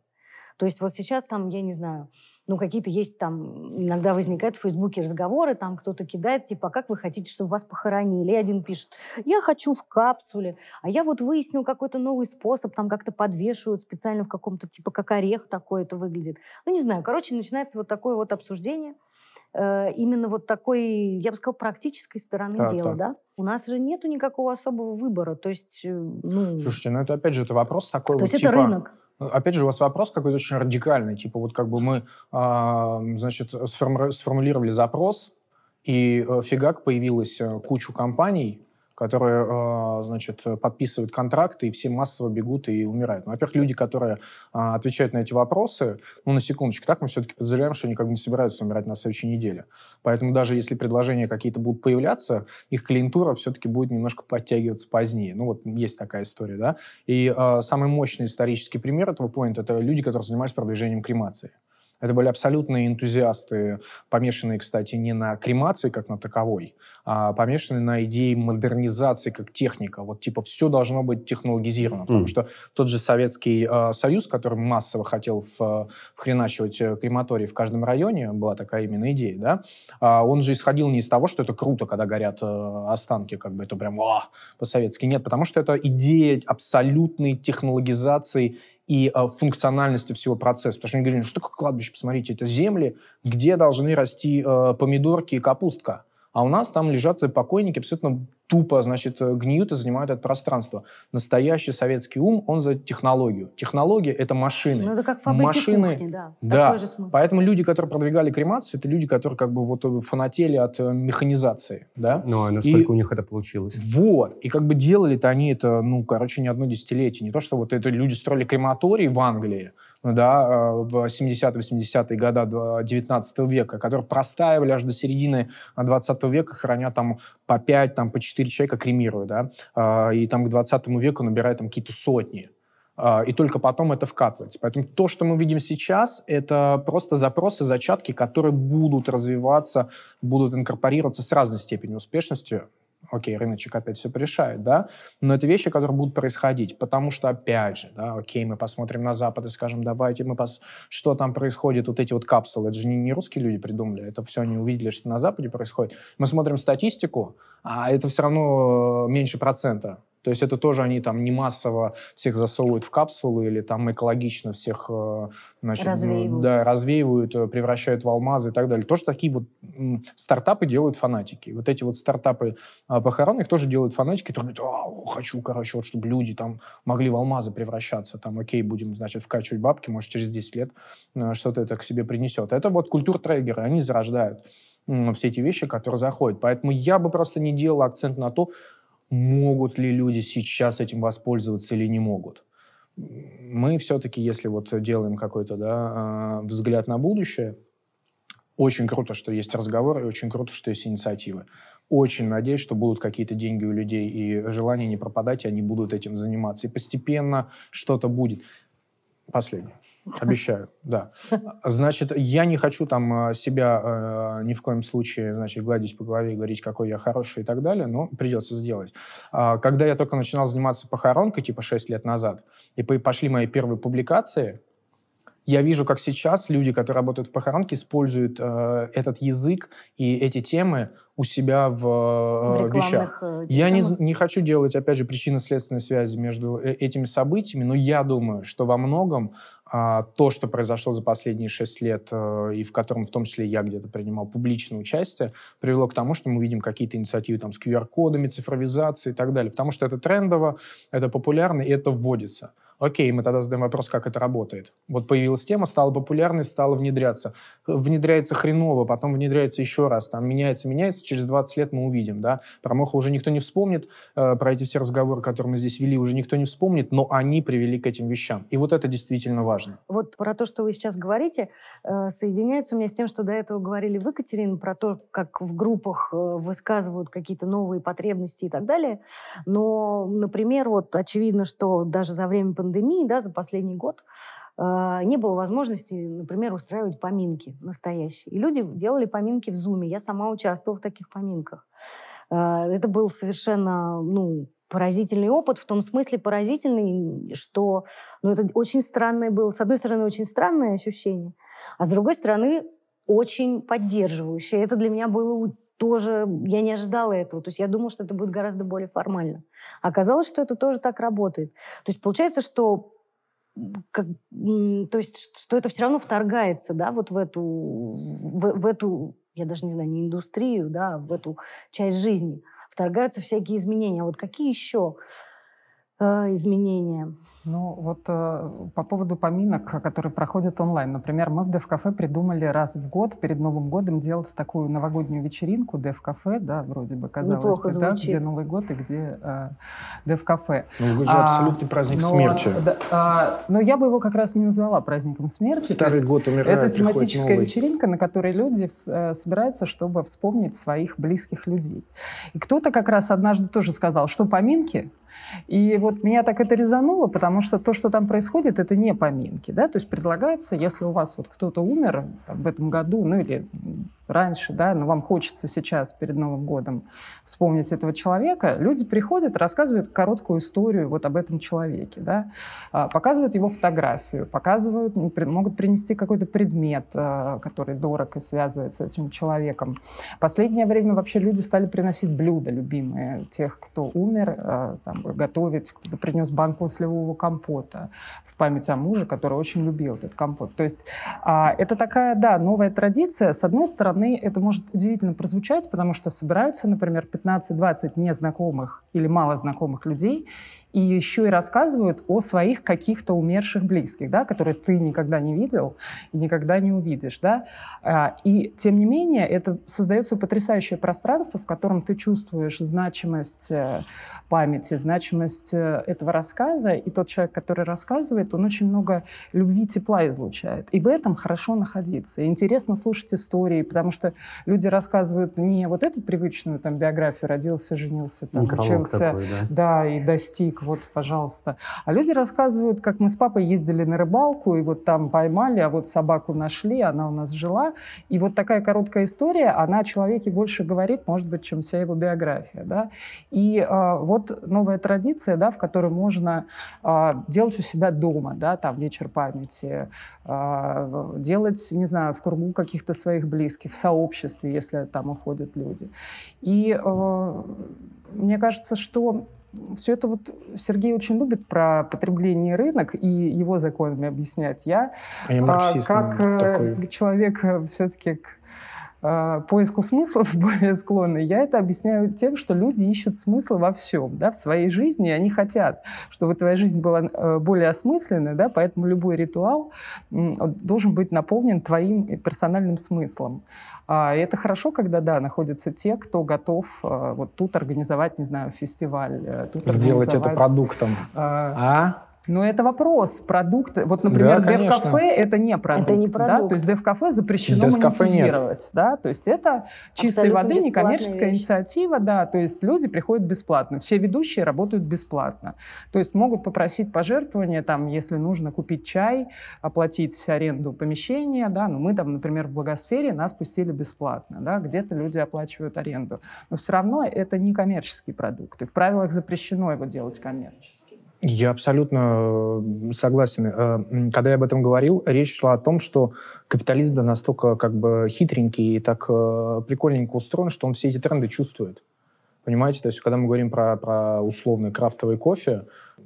То есть вот сейчас там, я не знаю, ну, какие-то есть там, иногда возникают в Фейсбуке разговоры, там кто-то кидает, типа, а как вы хотите, чтобы вас похоронили? И один пишет, я хочу в капсуле, а я вот выяснил какой-то новый способ, там как-то подвешивают специально в каком-то, типа, как орех такой это выглядит. Ну, не знаю, короче, начинается вот такое вот обсуждение э, именно вот такой, я бы сказала, практической стороны так, дела, так. да? У нас же нету никакого особого выбора, то есть, э, ну... Слушайте, ну это опять же, это вопрос такой То вот, есть типа... это рынок. Опять же, у вас вопрос какой-то очень радикальный. Типа вот как бы мы, э, значит, сформулировали запрос, и э, фигак появилась э, кучу компаний, которые, э, значит, подписывают контракты, и все массово бегут и умирают. Ну, во-первых, люди, которые а, отвечают на эти вопросы, ну, на секундочку, так мы все-таки подозреваем, что они как бы не собираются умирать на следующей неделе. Поэтому даже если предложения какие-то будут появляться, их клиентура все-таки будет немножко подтягиваться позднее. Ну, вот есть такая история, да. И э, самый мощный исторический пример этого поинта – это люди, которые занимались продвижением кремации. Это были абсолютные энтузиасты, помешанные, кстати, не на кремации как на таковой, а помешанные на идее модернизации как техника. Вот типа все должно быть технологизировано. Mm. Потому что тот же Советский э, Союз, который массово хотел в, вхреначивать э, крематории в каждом районе, была такая именно идея, да, а он же исходил не из того, что это круто, когда горят э, останки, как бы это прям по-советски. Нет, потому что это идея абсолютной технологизации и э, функциональности всего процесса. Потому что они говорили, что такое кладбище, посмотрите, это земли, где должны расти э, помидорки и капустка. А у нас там лежат покойники абсолютно тупо, значит, э, гниют и занимают это пространство. Настоящий советский ум, он за технологию. Технология — это машины. Ну, это как фабрики машины, кухни, да. Да. Поэтому люди, которые продвигали кремацию, это люди, которые как бы вот э, фанатели от э, механизации, да. Ну, а насколько и, у них это получилось? Вот. И как бы делали-то они это, ну, короче, не одно десятилетие. Не то, что вот это люди строили крематорий в Англии, да, в 70-80-е годы 19 века, которые простаивали аж до середины 20 века, храня там по 5, там, по 4 человека кремируют, да, и там к 20 веку набирают там какие-то сотни. И только потом это вкатывается. Поэтому то, что мы видим сейчас, это просто запросы, зачатки, которые будут развиваться, будут инкорпорироваться с разной степенью успешности. Окей, рыночек опять все порешает, да, но это вещи, которые будут происходить, потому что, опять же, да, окей, мы посмотрим на Запад и скажем, давайте мы пос... что там происходит, вот эти вот капсулы, это же не, не русские люди придумали, это все они увидели, что на Западе происходит. Мы смотрим статистику, а это все равно меньше процента то есть это тоже они там не массово всех засовывают в капсулы или там экологично всех э, значит, развеивают. Да, развеивают, э, превращают в алмазы и так далее. Тоже такие вот стартапы делают фанатики. Вот эти вот стартапы а, похоронных тоже делают фанатики, которые говорят, хочу, короче, вот чтобы люди там могли в алмазы превращаться. Там, окей, будем, значит, вкачивать бабки, может, через 10 лет э, что-то это к себе принесет. Это вот культур трейгеры, они зарождают все эти вещи, которые заходят. Поэтому я бы просто не делал акцент на то, могут ли люди сейчас этим воспользоваться или не могут. Мы все-таки, если вот делаем какой-то да, а, взгляд на будущее, очень круто, что есть разговоры, и очень круто, что есть инициативы. Очень надеюсь, что будут какие-то деньги у людей и желание не пропадать, и они будут этим заниматься. И постепенно что-то будет. Последнее. Обещаю, да. Значит, я не хочу там э, себя э, ни в коем случае, значит, гладить по голове и говорить, какой я хороший и так далее, но придется сделать. Э, когда я только начинал заниматься похоронкой, типа 6 лет назад, и пошли мои первые публикации, я вижу, как сейчас люди, которые работают в похоронке, используют э, этот язык и эти темы у себя в, э, в вещах. Э, я не, не хочу делать, опять же, причинно-следственной связи между э, этими событиями, но я думаю, что во многом то, что произошло за последние шесть лет, э, и в котором в том числе я где-то принимал публичное участие, привело к тому, что мы видим какие-то инициативы там, с QR-кодами, цифровизацией и так далее. Потому что это трендово, это популярно, и это вводится. Окей, мы тогда задаем вопрос, как это работает. Вот появилась тема, стала популярной, стала внедряться. Внедряется хреново, потом внедряется еще раз, там меняется, меняется, через 20 лет мы увидим, да. Про Моха уже никто не вспомнит, э, про эти все разговоры, которые мы здесь вели, уже никто не вспомнит, но они привели к этим вещам. И вот это действительно важно. Вот про то, что вы сейчас говорите, э, соединяется у меня с тем, что до этого говорили вы, Катерина, про то, как в группах э, высказывают какие-то новые потребности и так далее. Но, например, вот очевидно, что даже за время пандемии пандемии, да, за последний год э, не было возможности, например, устраивать поминки настоящие. И люди делали поминки в Зуме. Я сама участвовала в таких поминках. Э, это был совершенно, ну, поразительный опыт, в том смысле поразительный, что ну, это очень странное было. С одной стороны, очень странное ощущение, а с другой стороны, очень поддерживающее. Это для меня было тоже, я не ожидала этого. То есть я думала, что это будет гораздо более формально. Оказалось, что это тоже так работает. То есть получается, что как, то есть, что это все равно вторгается, да, вот в эту, в, в эту, я даже не знаю, не индустрию, да, а в эту часть жизни. Вторгаются всякие изменения. А вот какие еще э, изменения? Ну, вот э, по поводу поминок, которые проходят онлайн. Например, мы в Дев-кафе придумали раз в год, перед Новым годом, делать такую новогоднюю вечеринку Дев-кафе, да, вроде бы, казалось Неплохо бы, да, где Новый год и где э, Дев-кафе. Ну, вы же а, абсолютный праздник но, смерти. Да, а, но я бы его как раз не назвала праздником смерти. Старый год умирает, Это тематическая вечеринка, на которой люди э, собираются, чтобы вспомнить своих близких людей. И кто-то как раз однажды тоже сказал, что поминки и вот меня так это резануло, потому что то, что там происходит, это не поминки. Да? То есть предлагается, если у вас вот кто-то умер там, в этом году, ну или раньше, да, но вам хочется сейчас перед Новым годом вспомнить этого человека, люди приходят, рассказывают короткую историю вот об этом человеке, да, а, показывают его фотографию, показывают, могут принести какой-то предмет, а, который дорог и связывается с этим человеком. Последнее время вообще люди стали приносить блюда любимые тех, кто умер, а, там, готовить, кто-то принес банку сливового компота в память о муже, который очень любил этот компот. То есть это такая, да, новая традиция. С одной стороны, стороны, это может удивительно прозвучать, потому что собираются, например, 15-20 незнакомых или мало знакомых людей, и еще и рассказывают о своих каких-то умерших близких, да, которые ты никогда не видел и никогда не увидишь. Да? А, и тем не менее, это создается потрясающее пространство, в котором ты чувствуешь значимость э, памяти, значимость э, этого рассказа, и тот человек, который рассказывает, он очень много любви, тепла излучает. И в этом хорошо находиться. И интересно слушать истории, потому что люди рассказывают не вот эту привычную там биографию, родился, женился, там, учился, такой, да? да, и достиг вот, пожалуйста. А люди рассказывают, как мы с папой ездили на рыбалку, и вот там поймали, а вот собаку нашли, она у нас жила. И вот такая короткая история, она о человеке больше говорит, может быть, чем вся его биография. Да? И э, вот новая традиция, да, в которой можно э, делать у себя дома, да, там вечер памяти, э, делать, не знаю, в кругу каких-то своих близких, в сообществе, если там уходят люди. И э, мне кажется, что все это вот Сергей очень любит про потребление рынок и его законами объяснять. Я, а я марксист, как ну, такой. человек э, все-таки э, поиску смыслов более склонны, я это объясняю тем, что люди ищут смысл во всем, да, в своей жизни, они хотят, чтобы твоя жизнь была э, более осмысленной, да, поэтому любой ритуал должен быть наполнен твоим персональным смыслом. А, и это хорошо, когда, да, находятся те, кто готов а, вот тут организовать, не знаю, фестиваль. Э, тут Сделать это продуктом. А, а? Но это вопрос. Продукт. Вот, например, да, Дев-кафе — это не продукт. Это не продукт. Да? То есть Дев-кафе запрещено монетизировать. Да? То есть это чистой Абсолютно воды некоммерческая вещь. инициатива. Да? То есть люди приходят бесплатно. Все ведущие работают бесплатно. То есть могут попросить пожертвования, там, если нужно купить чай, оплатить аренду помещения. Да? Но мы там, например, в Благосфере нас пустили бесплатно. Да? Где-то люди оплачивают аренду. Но все равно это не коммерческий продукт. И в правилах запрещено его делать коммерческим. Я абсолютно э, согласен. Э, когда я об этом говорил, речь шла о том, что капитализм да настолько как бы хитренький и так э, прикольненько устроен, что он все эти тренды чувствует. Понимаете? То есть, когда мы говорим про, про условный крафтовый кофе,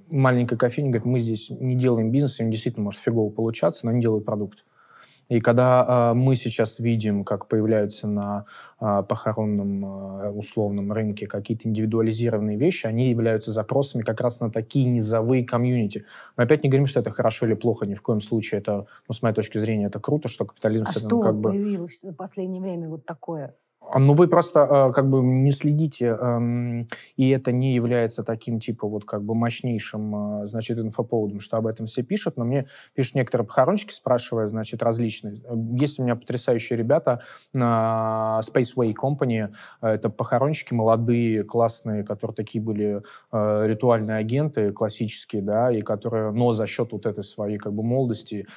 маленькая кофейня говорит, мы здесь не делаем бизнес, им действительно может фигово получаться, но они делают продукт. И когда э, мы сейчас видим, как появляются на э, похоронном э, условном рынке какие-то индивидуализированные вещи, они являются запросами как раз на такие низовые комьюнити. Мы опять не говорим, что это хорошо или плохо, ни в коем случае. Это, ну, с моей точки зрения, это круто, что капитализм... А что как бы... появилось в последнее время вот такое? А, ну, вы просто э, как бы не следите, э, и это не является таким, типа, вот как бы мощнейшим, э, значит, инфоповодом, что об этом все пишут, но мне пишут некоторые похоронщики, спрашивая, значит, различные. Есть у меня потрясающие ребята на Spaceway Company, э, это похоронщики молодые, классные, которые такие были э, ритуальные агенты, классические, да, и которые, но за счет вот этой своей как бы молодости,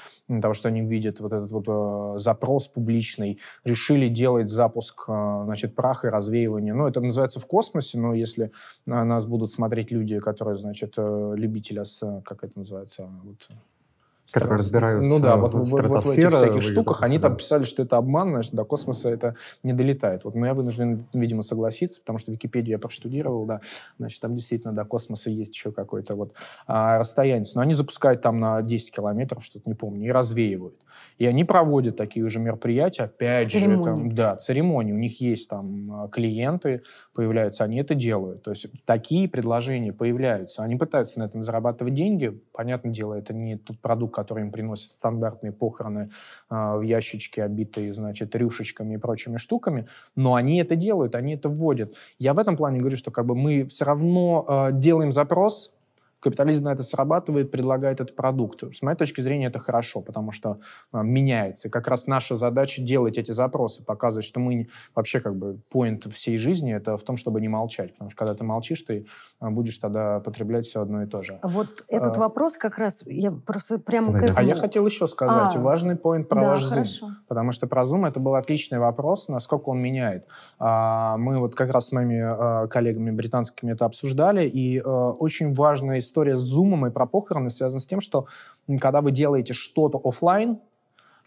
того, что они видят вот этот вот э, запрос публичный, решили делать запуск значит, прах и развеивание. Ну, это называется в космосе, но если нас будут смотреть люди, которые, значит, э, любители, как это называется, вот, которые разбираются ну, да, в, вот, вот, вот в этих всяких штуках, они там писали, что это обман, значит, до космоса это не долетает. Вот, но я вынужден, видимо, согласиться, потому что Википедию я проштудировал, да, значит, там действительно до космоса есть еще какое-то вот а, расстояние. Но они запускают там на 10 километров, что-то не помню, и развеивают. И они проводят такие уже мероприятия, опять церемонии. же, там, да, церемонии. У них есть там а, клиенты, появляются, они это делают. То есть такие предложения появляются. Они пытаются на этом зарабатывать деньги. Понятное дело, это не тот продукт, который им приносят стандартные похороны э, в ящичке, обитые, значит, рюшечками и прочими штуками, но они это делают, они это вводят. Я в этом плане говорю, что как бы мы все равно э, делаем запрос, Капитализм на это срабатывает, предлагает этот продукт. С моей точки зрения это хорошо, потому что а, меняется. как раз наша задача делать эти запросы, показывать, что мы вообще как бы поинт всей жизни это в том, чтобы не молчать. Потому что когда ты молчишь, ты а, будешь тогда потреблять все одно и то же. Вот этот а, вопрос как раз, я просто прямо к этому... А я хотел еще сказать, а, важный поинт про да, ваш хорошо. Zoom. Потому что про Zoom это был отличный вопрос, насколько он меняет. А, мы вот как раз с моими а, коллегами британскими это обсуждали, и а, очень важная история с зумом и про похороны связана с тем, что когда вы делаете что-то офлайн,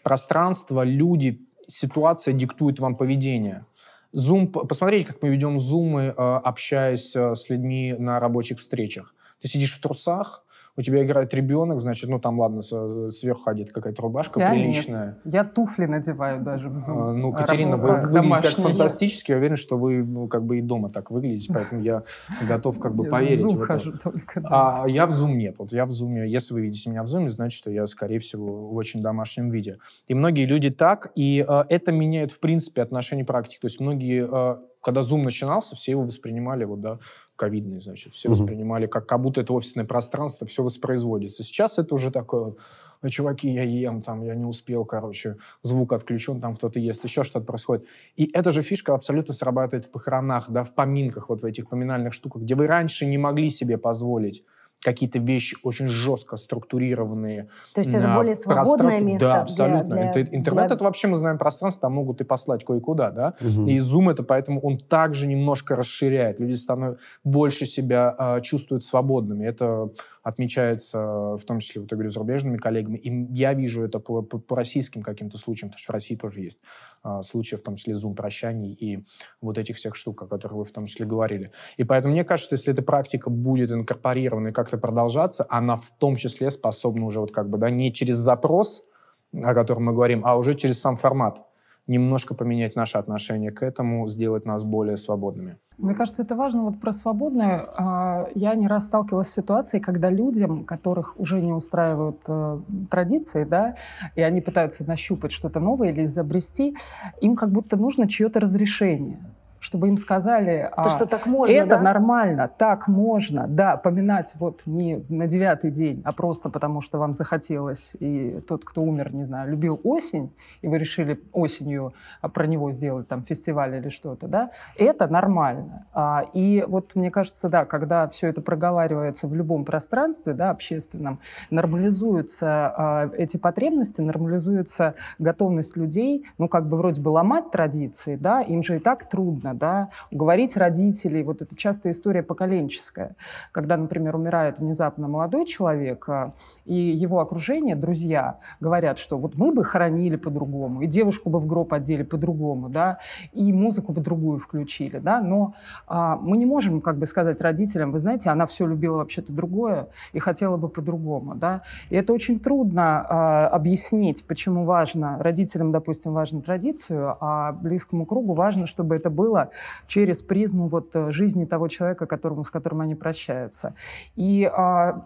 пространство, люди, ситуация диктует вам поведение. Zoom, посмотрите, как мы ведем зумы, э, общаясь э, с людьми на рабочих встречах. Ты сидишь в трусах, у тебя играет ребенок, значит, ну там, ладно, сверху ходит какая-то рубашка я приличная. Нет. Я туфли надеваю даже в Zoom. А, ну, Катерина, вы выглядите так фантастически. Я уверен, что вы как бы и дома так выглядите, поэтому я готов как бы поверить. в Zoom хожу только. А я в Zoom нет. Вот я в Zoom, если вы видите меня в Zoom, значит, что я, скорее всего, в очень домашнем виде. И многие люди так, и э, это меняет, в принципе, отношение практики. То есть многие, э, когда Zoom начинался, все его воспринимали вот, да, ковидный, значит, все mm-hmm. воспринимали как, как будто это офисное пространство, все воспроизводится. Сейчас это уже такое, ну, чуваки, я ем, там, я не успел, короче, звук отключен, там кто-то ест, еще что-то происходит. И эта же фишка абсолютно срабатывает в похоронах, да, в поминках, вот в этих поминальных штуках, где вы раньше не могли себе позволить какие-то вещи очень жестко структурированные. То есть это более свободное место? Да, абсолютно. Для, для, интернет для... это вообще, мы знаем, пространство, там могут и послать кое-куда, да? Угу. И Zoom это поэтому он также немножко расширяет. Люди становятся больше себя э, чувствуют свободными. Это отмечается в том числе, вот я говорю, зарубежными коллегами. И я вижу это по, по, по российским каким-то случаям, потому что в России тоже есть а, случаи, в том числе зум-прощаний и вот этих всех штук, о которых вы в том числе говорили. И поэтому мне кажется, если эта практика будет инкорпорирована и как-то продолжаться, она в том числе способна уже вот как бы, да, не через запрос, о котором мы говорим, а уже через сам формат немножко поменять наше отношение к этому, сделать нас более свободными. Мне кажется, это важно. Вот про свободное. А, я не раз сталкивалась с ситуацией, когда людям, которых уже не устраивают э, традиции, да, и они пытаются нащупать что-то новое или изобрести, им как будто нужно чье-то разрешение чтобы им сказали, То, а, что так можно, это да? нормально, так можно, да, поминать вот не на девятый день, а просто потому, что вам захотелось, и тот, кто умер, не знаю, любил осень, и вы решили осенью а, про него сделать там фестиваль или что-то, да, это нормально. А, и вот мне кажется, да, когда все это проговаривается в любом пространстве, да, общественном, нормализуются а, эти потребности, нормализуется готовность людей, ну, как бы вроде бы ломать традиции, да, им же и так трудно, трудно, да, уговорить родителей. Вот это часто история поколенческая, когда, например, умирает внезапно молодой человек, а, и его окружение, друзья, говорят, что вот мы бы хоронили по-другому, и девушку бы в гроб одели по-другому, да, и музыку бы другую включили, да, но а, мы не можем как бы сказать родителям, вы знаете, она все любила вообще-то другое и хотела бы по-другому, да, и это очень трудно а, объяснить, почему важно, родителям, допустим, важно традицию, а близкому кругу важно, чтобы это было было через призму вот э, жизни того человека, которому, с которым они прощаются. И а,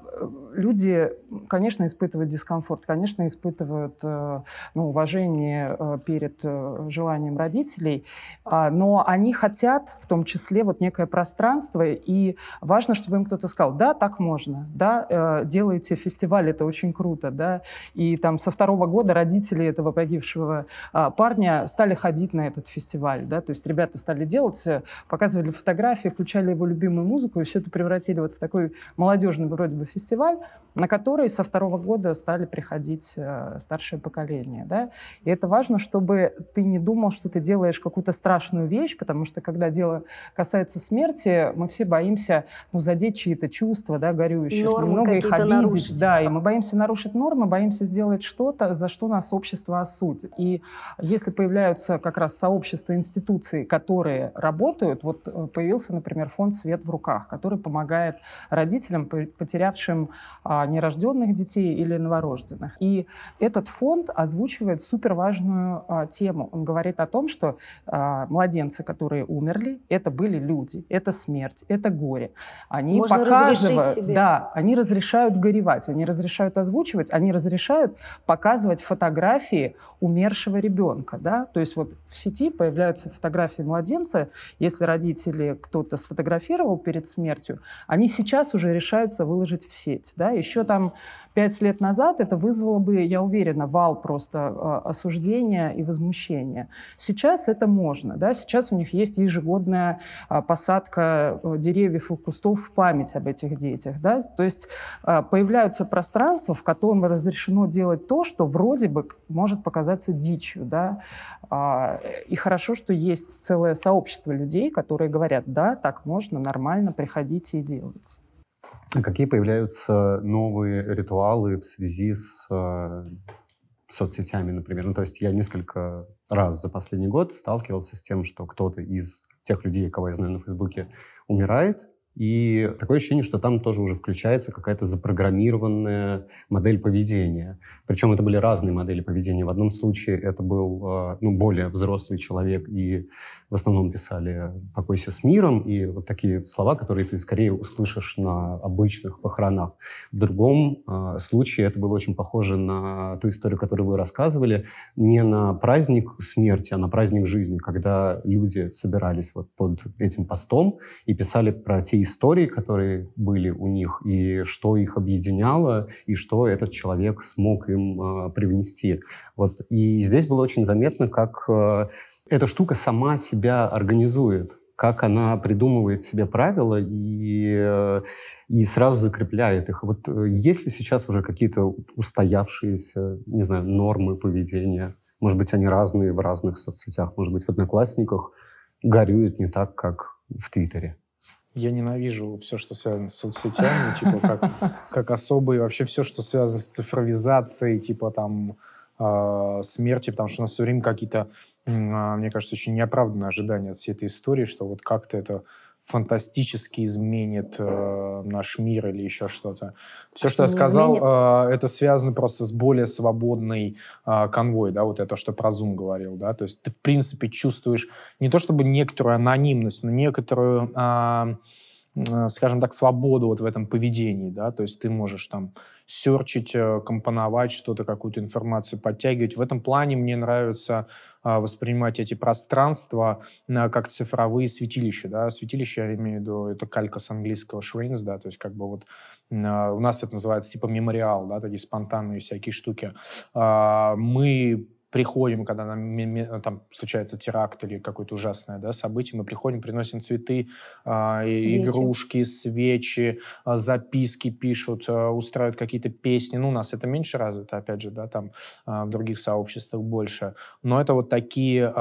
люди, конечно, испытывают дискомфорт, конечно, испытывают э, ну, уважение э, перед желанием родителей, а, но они хотят в том числе вот некое пространство, и важно, чтобы им кто-то сказал, да, так можно, да, делайте фестиваль, это очень круто, да, и там со второго года родители этого погибшего а, парня стали ходить на этот фестиваль, да, то есть ребята стали стали делать, э, показывали фотографии, включали его любимую музыку, и все это превратили вот в такой молодежный вроде бы фестиваль, на который со второго года стали приходить э, старшее поколение. Да? И это важно, чтобы ты не думал, что ты делаешь какую-то страшную вещь, потому что когда дело касается смерти, мы все боимся ну, задеть чьи-то чувства, да, горюющих, нормы немного их обидеть. Нарушить. Да, и мы боимся нарушить нормы, боимся сделать что-то, за что нас общество осудит. И если появляются как раз сообщества, институции, которые которые работают. Вот э, появился, например, фонд «Свет в руках», который помогает родителям, потерявшим а, нерожденных детей или новорожденных. И этот фонд озвучивает суперважную а, тему. Он говорит о том, что а, младенцы, которые умерли, это были люди, это смерть, это горе. Они Можно показывают, да, они разрешают горевать, они разрешают озвучивать, они разрешают показывать фотографии умершего ребенка, да, то есть вот в сети появляются фотографии младенцев, младенца, если родители кто-то сфотографировал перед смертью, они сейчас уже решаются выложить в сеть. Да? Еще там пять лет назад это вызвало бы, я уверена, вал просто э, осуждения и возмущения. Сейчас это можно. Да? Сейчас у них есть ежегодная э, посадка э, деревьев и кустов в память об этих детях. Да? То есть э, появляются пространства, в котором разрешено делать то, что вроде бы может показаться дичью. Да? И хорошо, что есть целая сообщество людей, которые говорят, да, так можно, нормально, приходите и делайте. Какие появляются новые ритуалы в связи с э, соцсетями, например? Ну, то есть я несколько раз за последний год сталкивался с тем, что кто-то из тех людей, кого я знаю на Фейсбуке, умирает, И такое ощущение, что там тоже уже включается какая-то запрограммированная модель поведения. Причем это были разные модели поведения. В одном случае это был а, ну, более взрослый человек, и в основном писали «покойся с миром», и вот такие слова, которые ты скорее услышишь на обычных похоронах. В другом э, случае это было очень похоже на ту историю, которую вы рассказывали, не на праздник смерти, а на праздник жизни, когда люди собирались вот под этим постом и писали про те истории, которые были у них, и что их объединяло, и что этот человек смог им э, привнести. Вот. И здесь было очень заметно, как э, эта штука сама себя организует как она придумывает себе правила и, и сразу закрепляет их. Вот э, есть ли сейчас уже какие-то устоявшиеся, не знаю, нормы поведения? Может быть, они разные в разных соцсетях, может быть, в Одноклассниках горюют не так, как в Твиттере. Я ненавижу все, что связано с соцсетями, типа как, как особые, вообще все, что связано с цифровизацией, типа там э, смерти, потому что у нас все время какие-то а, мне кажется, очень неоправданное ожидание от всей этой истории, что вот как-то это фантастически изменит э, наш мир или еще что-то. Все, что, что я сказал, э, это связано просто с более свободной э, конвой, да, вот это, что про Zoom говорил, да, то есть ты, в принципе, чувствуешь не то чтобы некоторую анонимность, но некоторую, э, скажем так, свободу вот в этом поведении, да, то есть ты можешь там серчить, э, компоновать что-то, какую-то информацию подтягивать. В этом плане мне нравится а, воспринимать эти пространства а, как цифровые святилища. Да? Святилище, я имею в виду, это калька с английского shrines, да, то есть как бы вот а, у нас это называется типа мемориал, да, такие спонтанные всякие штуки. Мы приходим, когда нам там случается теракт или какое-то ужасное да, событие, мы приходим, приносим цветы, э, игрушки, свечи, э, записки пишут, э, устраивают какие-то песни. Ну, у нас это меньше развито, опять же, да, там э, в других сообществах больше. Но это вот такие э,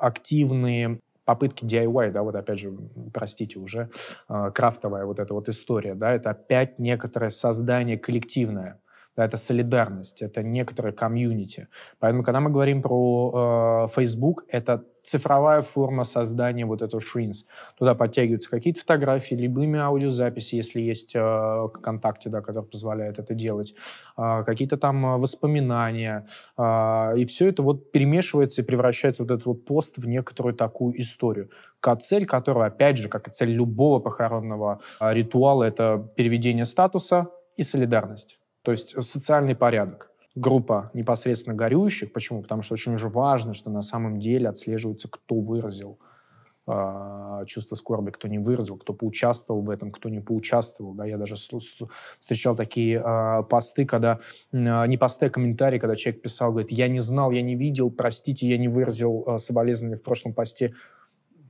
активные попытки DIY, да, вот опять же, простите уже, э, крафтовая вот эта вот история, да, это опять некоторое создание коллективное да, это солидарность, это некоторое комьюнити. Поэтому, когда мы говорим про э, Facebook, это цифровая форма создания вот этого Shrines. Туда подтягиваются какие-то фотографии, любыми аудиозаписи, если есть э, ВКонтакте, да, который позволяет это делать, э, какие-то там э, воспоминания. Э, и все это вот перемешивается и превращается вот этот вот пост в некоторую такую историю. Цель которая, опять же, как и цель любого похоронного э, ритуала, это переведение статуса и солидарность. То есть э, социальный порядок. Группа непосредственно горюющих. Почему? Потому что очень уже важно, что на самом деле отслеживается, кто выразил э, чувство скорби, кто не выразил, кто поучаствовал в этом, кто не поучаствовал. Да? Я даже встречал такие э, посты, когда э, не посты, а комментарии, когда человек писал, говорит, я не знал, я не видел, простите, я не выразил э, соболезнования в прошлом посте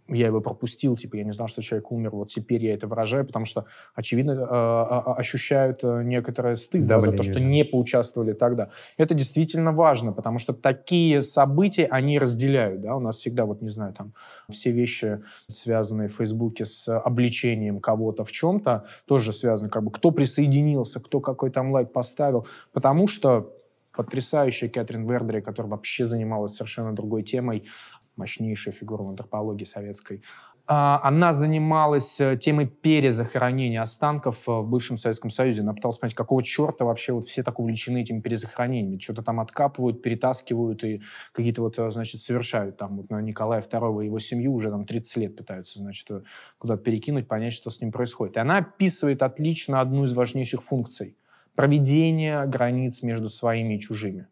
я его пропустил, типа, я не знал, что человек умер, вот теперь я это выражаю, потому что, очевидно, э, ощущают э, некоторое стыд да, за то, что не поучаствовали тогда. Это действительно важно, потому что такие события, они разделяют, да, у нас всегда, вот, не знаю, там, все вещи, связанные в Фейсбуке с обличением кого-то в чем-то, тоже связаны, как бы, кто присоединился, кто какой там лайк поставил, потому что потрясающая Кэтрин Вердери, которая вообще занималась совершенно другой темой, мощнейшая фигура в антропологии советской. А, она занималась э, темой перезахоронения останков э, в бывшем Советском Союзе. Она пыталась понять, какого черта вообще вот все так увлечены этими перезахоронениями. Что-то там откапывают, перетаскивают и какие-то вот, э, значит, совершают. Там вот Николая II и его семью уже там 30 лет пытаются, значит, куда-то перекинуть, понять, что с ним происходит. И она описывает отлично одну из важнейших функций – проведение границ между своими и чужими.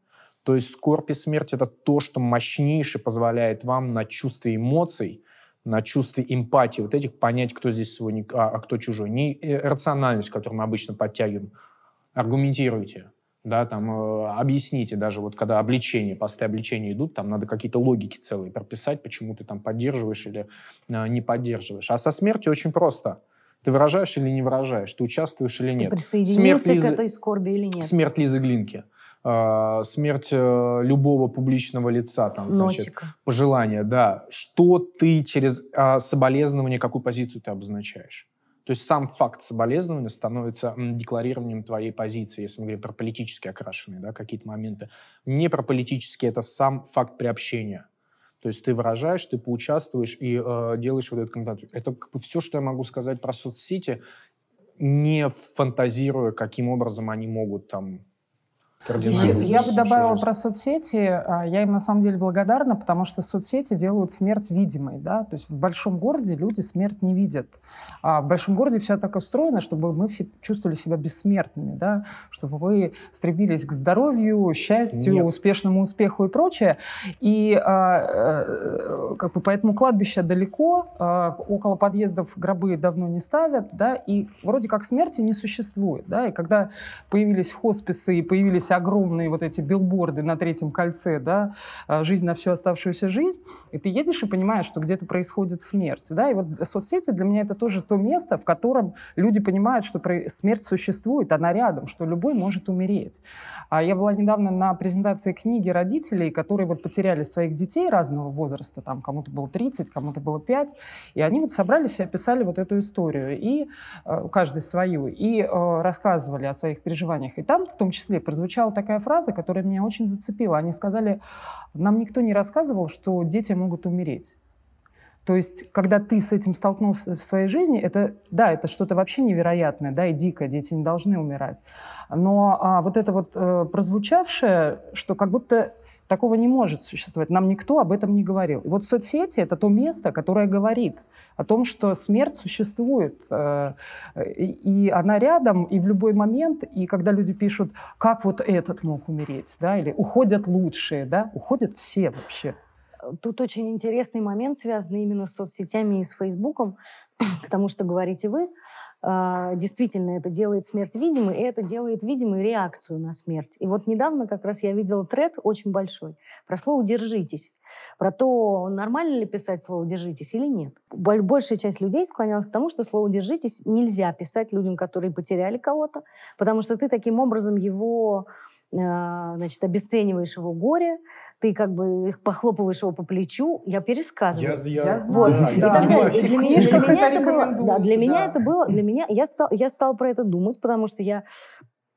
То есть скорбь и смерть — это то, что мощнейше позволяет вам на чувстве эмоций, на чувстве эмпатии вот этих понять, кто здесь свой, а, а кто чужой. Не э, рациональность, которую мы обычно подтягиваем. Аргументируйте, да, там, э, объясните даже, вот когда обличения, посты обличения идут, там надо какие-то логики целые прописать, почему ты там поддерживаешь или э, не поддерживаешь. А со смертью очень просто. Ты выражаешь или не выражаешь, ты участвуешь или нет. Ты присоединился смерть к этой скорби или нет. Смерть Лизы Глинки. А, смерть э, любого публичного лица, там, значит, пожелание, да, что ты через э, соболезнование, какую позицию ты обозначаешь. То есть сам факт соболезнования становится декларированием твоей позиции, если мы говорим про политически окрашенные да, какие-то моменты. Не про политические, это сам факт приобщения. То есть ты выражаешь, ты поучаствуешь и э, делаешь вот этот комментарий. Это как бы все, что я могу сказать про соцсети, не фантазируя, каким образом они могут там кардинально. Я бы добавила про соцсети. А, я им на самом деле благодарна, потому что соцсети делают смерть видимой. Да? То есть в большом городе люди смерть не видят. А в большом городе все так устроено, чтобы мы все чувствовали себя бессмертными, да? чтобы вы стремились к здоровью, счастью, Нет. успешному успеху и прочее. И а, э, как бы поэтому кладбище далеко, а, около подъездов гробы давно не ставят, да? и вроде как смерти не существует. Да? И когда появились хосписы и появились появились огромные вот эти билборды на третьем кольце, да, а, жизнь на всю оставшуюся жизнь, и ты едешь и понимаешь, что где-то происходит смерть, да, и вот соцсети для меня это тоже то место, в котором люди понимают, что смерть существует, она рядом, что любой может умереть. А я была недавно на презентации книги родителей, которые вот потеряли своих детей разного возраста, там кому-то было 30, кому-то было 5, и они вот собрались и описали вот эту историю, и э, каждый свою, и э, рассказывали о своих переживаниях. И там в том числе прозвучало прозвучала такая фраза, которая меня очень зацепила. Они сказали, нам никто не рассказывал, что дети могут умереть. То есть, когда ты с этим столкнулся в своей жизни, это, да, это что-то вообще невероятное, да, и дикое, дети не должны умирать. Но а, вот это вот э, прозвучавшее, что как будто такого не может существовать, нам никто об этом не говорил. И вот соцсети — это то место, которое говорит о том, что смерть существует, э, и она рядом, и в любой момент, и когда люди пишут, как вот этот мог умереть, да, или уходят лучшие, да, уходят все вообще. Тут очень интересный момент, связанный именно с соцсетями и с Фейсбуком, потому что говорите вы, а, действительно это делает смерть видимой, и это делает видимой реакцию на смерть. И вот недавно как раз я видела тред очень большой про слово «держитесь» про то, нормально ли писать слово «держитесь» или нет. Большая часть людей склонялась к тому, что слово «держитесь» нельзя писать людям, которые потеряли кого-то, потому что ты таким образом его значит, обесцениваешь его горе, ты как бы их похлопываешь его по плечу, я пересказываю. Я, я, вот. Да, и да, да. Для, меня, для меня это было, да, для меня это было, для меня, я стал, я стал про это думать, потому что я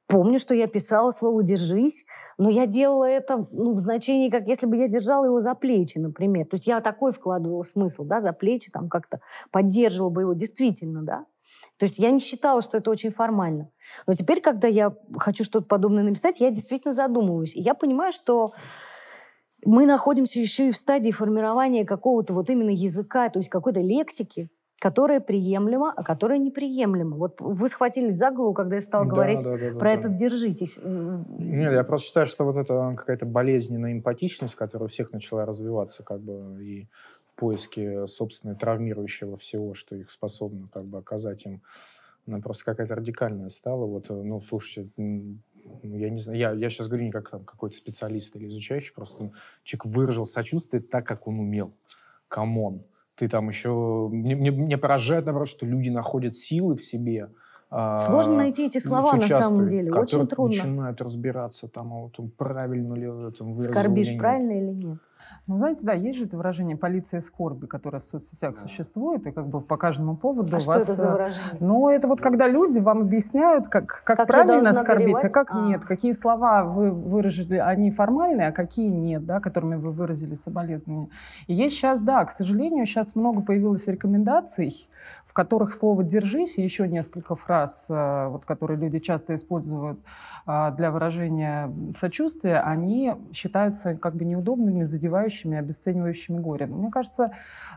помню, что я писала слово «держись», но я делала это ну, в значении, как если бы я держала его за плечи, например. То есть я такой вкладывала смысл, да, за плечи, там как-то поддерживала бы его действительно, да. То есть я не считала, что это очень формально. Но теперь, когда я хочу что-то подобное написать, я действительно задумываюсь. И я понимаю, что мы находимся еще и в стадии формирования какого-то вот именно языка, то есть какой-то лексики, которая приемлема, а которая неприемлема. Вот вы схватились за голову, когда я стала да, говорить да, да, да, про да. это «держитесь». Нет, я просто считаю, что вот это какая-то болезненная эмпатичность, которая у всех начала развиваться как бы и в поиске собственной травмирующего всего, что их способно как бы оказать им, она просто какая-то радикальная стала. Вот, ну, слушайте, я не знаю, я, я сейчас говорю не как там какой-то специалист или изучающий, просто человек выражал сочувствие так, как он умел. Come on. Ты там еще... Мне, мне, мне поражает, наоборот, что люди находят силы в себе, Сложно найти эти слова на самом деле, очень трудно. начинают разбираться, там, а вот правильно ли это выразил Скорбишь, правильно или нет? Ну, знаете, да, есть же это выражение «полиция скорби», которое в соцсетях да. существует, и как бы по каждому поводу а у что вас... это за выражение? Ну, это вот когда люди вам объясняют, как, как, как правильно скорбить, а как а. нет, какие слова вы выразили, они формальные, а какие нет, да, которыми вы выразили соболезнования. И есть сейчас, да, к сожалению, сейчас много появилось рекомендаций, в которых слово «держись» и еще несколько фраз, э, вот, которые люди часто используют э, для выражения сочувствия, они считаются как бы неудобными, задевающими, обесценивающими горе. Но мне кажется,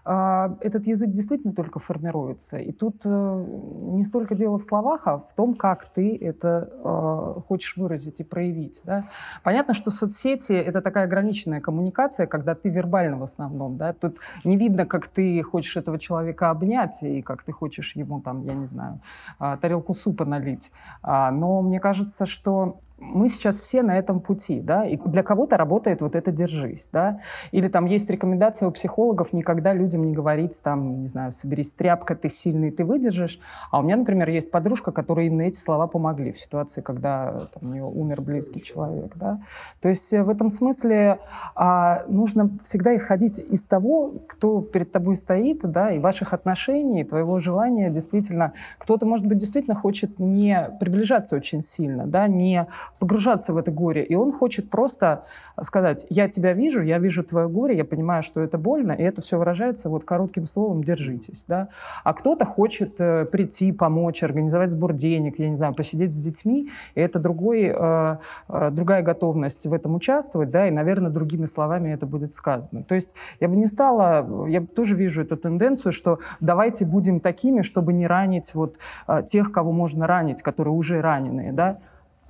э, этот язык действительно только формируется. И тут не столько дело в словах, а в том, как ты это хочешь выразить и проявить. Да? Понятно, что соцсети — это такая ограниченная коммуникация, когда ты вербально в основном. Да? Тут не видно, как ты хочешь этого человека обнять и как ты хочешь ему там, я не знаю, а, тарелку супа налить. А, но мне кажется, что мы сейчас все на этом пути, да, и для кого-то работает вот это «держись», да, или там есть рекомендация у психологов никогда людям не говорить, там, не знаю, «соберись, тряпка, ты сильный, ты выдержишь», а у меня, например, есть подружка, которой именно эти слова помогли в ситуации, когда там, у нее умер близкий человек, да, то есть э, в этом смысле а, нужно всегда исходить из того, кто перед тобой стоит, да, и ваших отношений, и твоего желания действительно, кто-то, может быть, действительно хочет не приближаться очень сильно, да, не погружаться в это горе. И он хочет просто сказать, я тебя вижу, я вижу твое горе, я понимаю, что это больно, и это все выражается вот коротким словом «держитесь». Да? А кто-то хочет э, прийти, помочь, организовать сбор денег, я не знаю, посидеть с детьми, и это другой, э, э, другая готовность в этом участвовать, да, и, наверное, другими словами это будет сказано. То есть я бы не стала, я тоже вижу эту тенденцию, что давайте будем такими, чтобы не ранить вот э, тех, кого можно ранить, которые уже раненые, да,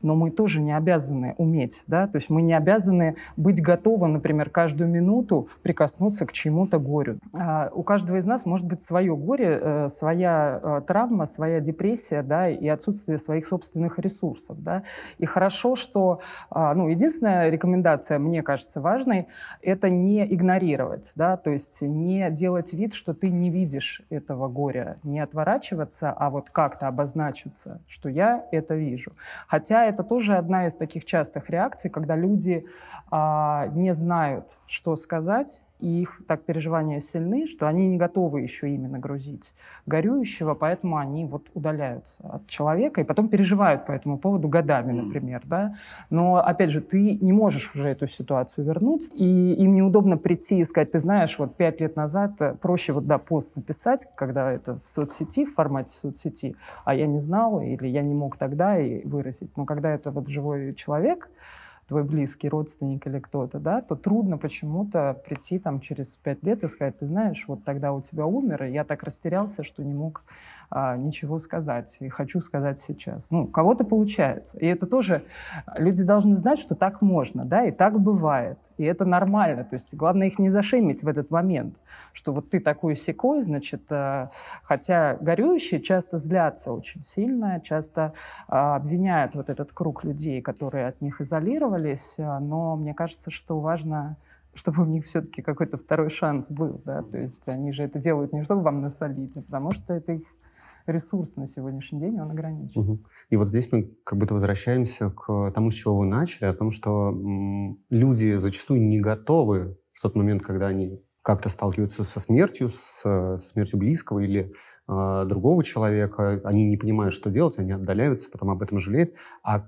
но мы тоже не обязаны уметь, да, то есть мы не обязаны быть готовы, например, каждую минуту прикоснуться к чему-то горю. А у каждого из нас может быть свое горе, э, своя э, травма, своя депрессия, да, и отсутствие своих собственных ресурсов, да. И хорошо, что, а, ну, единственная рекомендация, мне кажется, важной, это не игнорировать, да, то есть не делать вид, что ты не видишь этого горя, не отворачиваться, а вот как-то обозначиться, что я это вижу. Хотя это тоже одна из таких частых реакций, когда люди а, не знают, что сказать, и их так переживания сильны, что они не готовы еще ими нагрузить горюющего, поэтому они вот удаляются от человека и потом переживают по этому поводу годами, например, да. Но, опять же, ты не можешь уже эту ситуацию вернуть, и им неудобно прийти и сказать, ты знаешь, вот пять лет назад э, проще вот, да, пост написать, когда это в соцсети, в формате соцсети, а я не знал или я не мог тогда и выразить. Но когда это вот живой человек, твой близкий родственник или кто-то, да, то трудно почему-то прийти там через пять лет и сказать, ты знаешь, вот тогда у тебя умер, и я так растерялся, что не мог а, ничего сказать, и хочу сказать сейчас. Ну, у кого-то получается. И это тоже люди должны знать, что так можно, да, и так бывает. И это нормально. То есть главное их не зашемить в этот момент, что вот ты такой секой, значит, а, хотя горюющие часто злятся очень сильно, часто а, обвиняют вот этот круг людей, которые от них изолировались, а, но мне кажется, что важно чтобы у них все-таки какой-то второй шанс был, да, то есть они же это делают не чтобы вам насолить, а потому что это их ресурс на сегодняшний день, он ограничен. Угу. И вот здесь мы как будто возвращаемся к тому, с чего вы начали, о том, что люди зачастую не готовы в тот момент, когда они как-то сталкиваются со смертью, с, с смертью близкого или э, другого человека, они не понимают, что делать, они отдаляются, потом об этом жалеют. А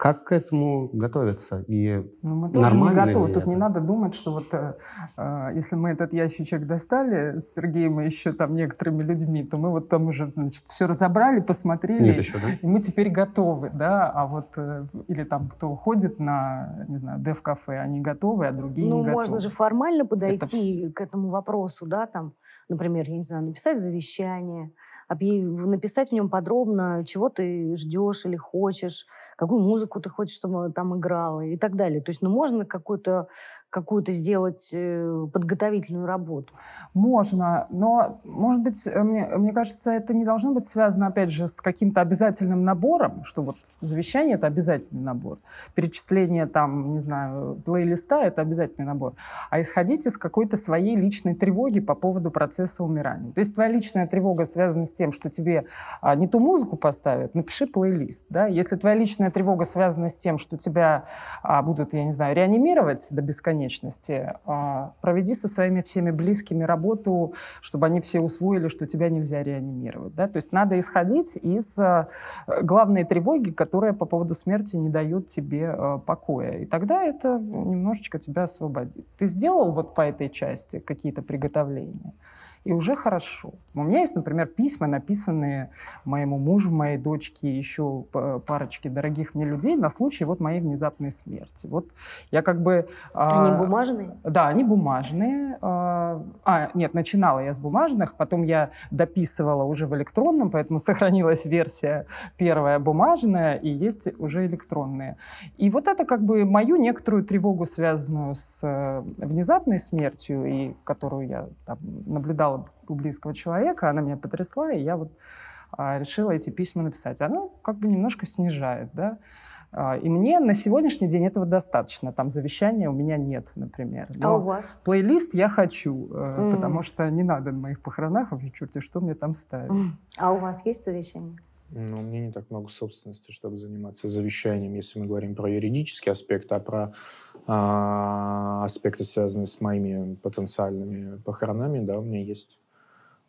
как к этому готовиться? И ну, мы тоже не готовы. Тут это? не надо думать, что вот э, э, если мы этот ящичек достали с Сергеем и еще там некоторыми людьми, то мы вот там уже значит, все разобрали, посмотрели, Нет еще, да? и мы теперь готовы, да. А вот э, или там кто ходит на, не знаю, дев-кафе, они готовы, а другие ну, не готовы. Ну, можно же формально подойти это... к этому вопросу, да, там, например, я не знаю, написать завещание, написать в нем подробно, чего ты ждешь или хочешь, какую музыку ты хочешь, чтобы там играла и так далее. То есть, ну, можно какую-то какую-то сделать э, подготовительную работу? Можно, но, может быть, э, мне, мне кажется, это не должно быть связано, опять же, с каким-то обязательным набором, что вот завещание — это обязательный набор, перечисление там, не знаю, плейлиста — это обязательный набор, а исходить из какой-то своей личной тревоги по поводу процесса умирания. То есть твоя личная тревога связана с тем, что тебе а, не ту музыку поставят, напиши плейлист, да, если твоя личная тревога связана с тем, что тебя а, будут, я не знаю, реанимировать до бесконечности, бесконечности. А, проведи со своими всеми близкими работу, чтобы они все усвоили, что тебя нельзя реанимировать. Да? То есть надо исходить из а, главной тревоги, которая по поводу смерти не дает тебе а, покоя. И тогда это немножечко тебя освободит. Ты сделал вот по этой части какие-то приготовления? И уже хорошо. У меня есть, например, письма, написанные моему мужу, моей дочке, еще парочке дорогих мне людей на случай вот моей внезапной смерти. Вот я как бы... А, они а, бумажные? Да, они бумажные. А, а, нет, начинала я с бумажных, потом я дописывала уже в электронном, поэтому сохранилась версия первая бумажная, и есть уже электронные. И вот это как бы мою некоторую тревогу, связанную с э, внезапной смертью, и которую я там, наблюдала стала у близкого человека, она меня потрясла, и я вот а, решила эти письма написать. Она как бы немножко снижает, да. А, и мне на сегодняшний день этого достаточно. Там завещания у меня нет, например. А Но а у вас? Плейлист я хочу, mm. потому что не надо на моих похоронах вообще черти что мне там ставить. Mm. А у вас есть завещание? Ну, у меня не так много собственности, чтобы заниматься завещанием, если мы говорим про юридический аспект, а про а, аспекты, связанные с моими потенциальными похоронами, да, у меня есть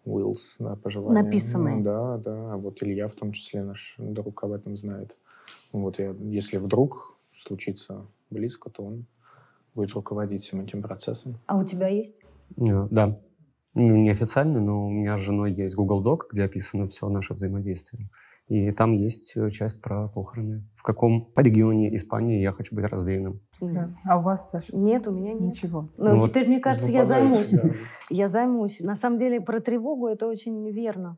Уиллс, да, пожелания. Написанные. Ну, да, да. А вот Илья в том числе, наш друг, об этом знает. Вот я, если вдруг случится близко, то он будет руководить всем этим процессом. А у тебя есть? Э, Да. Ну, Неофициально, но у меня с женой есть Google Doc, где описано все наше взаимодействие. И там есть э, часть про похороны. В каком регионе Испании я хочу быть развеянным. Ясно. А у вас, Саша? Нет, у меня нет. Ничего. Ну, Ну, вот теперь, мне кажется, я займусь. да. Я займусь. На самом деле, про тревогу это очень верно.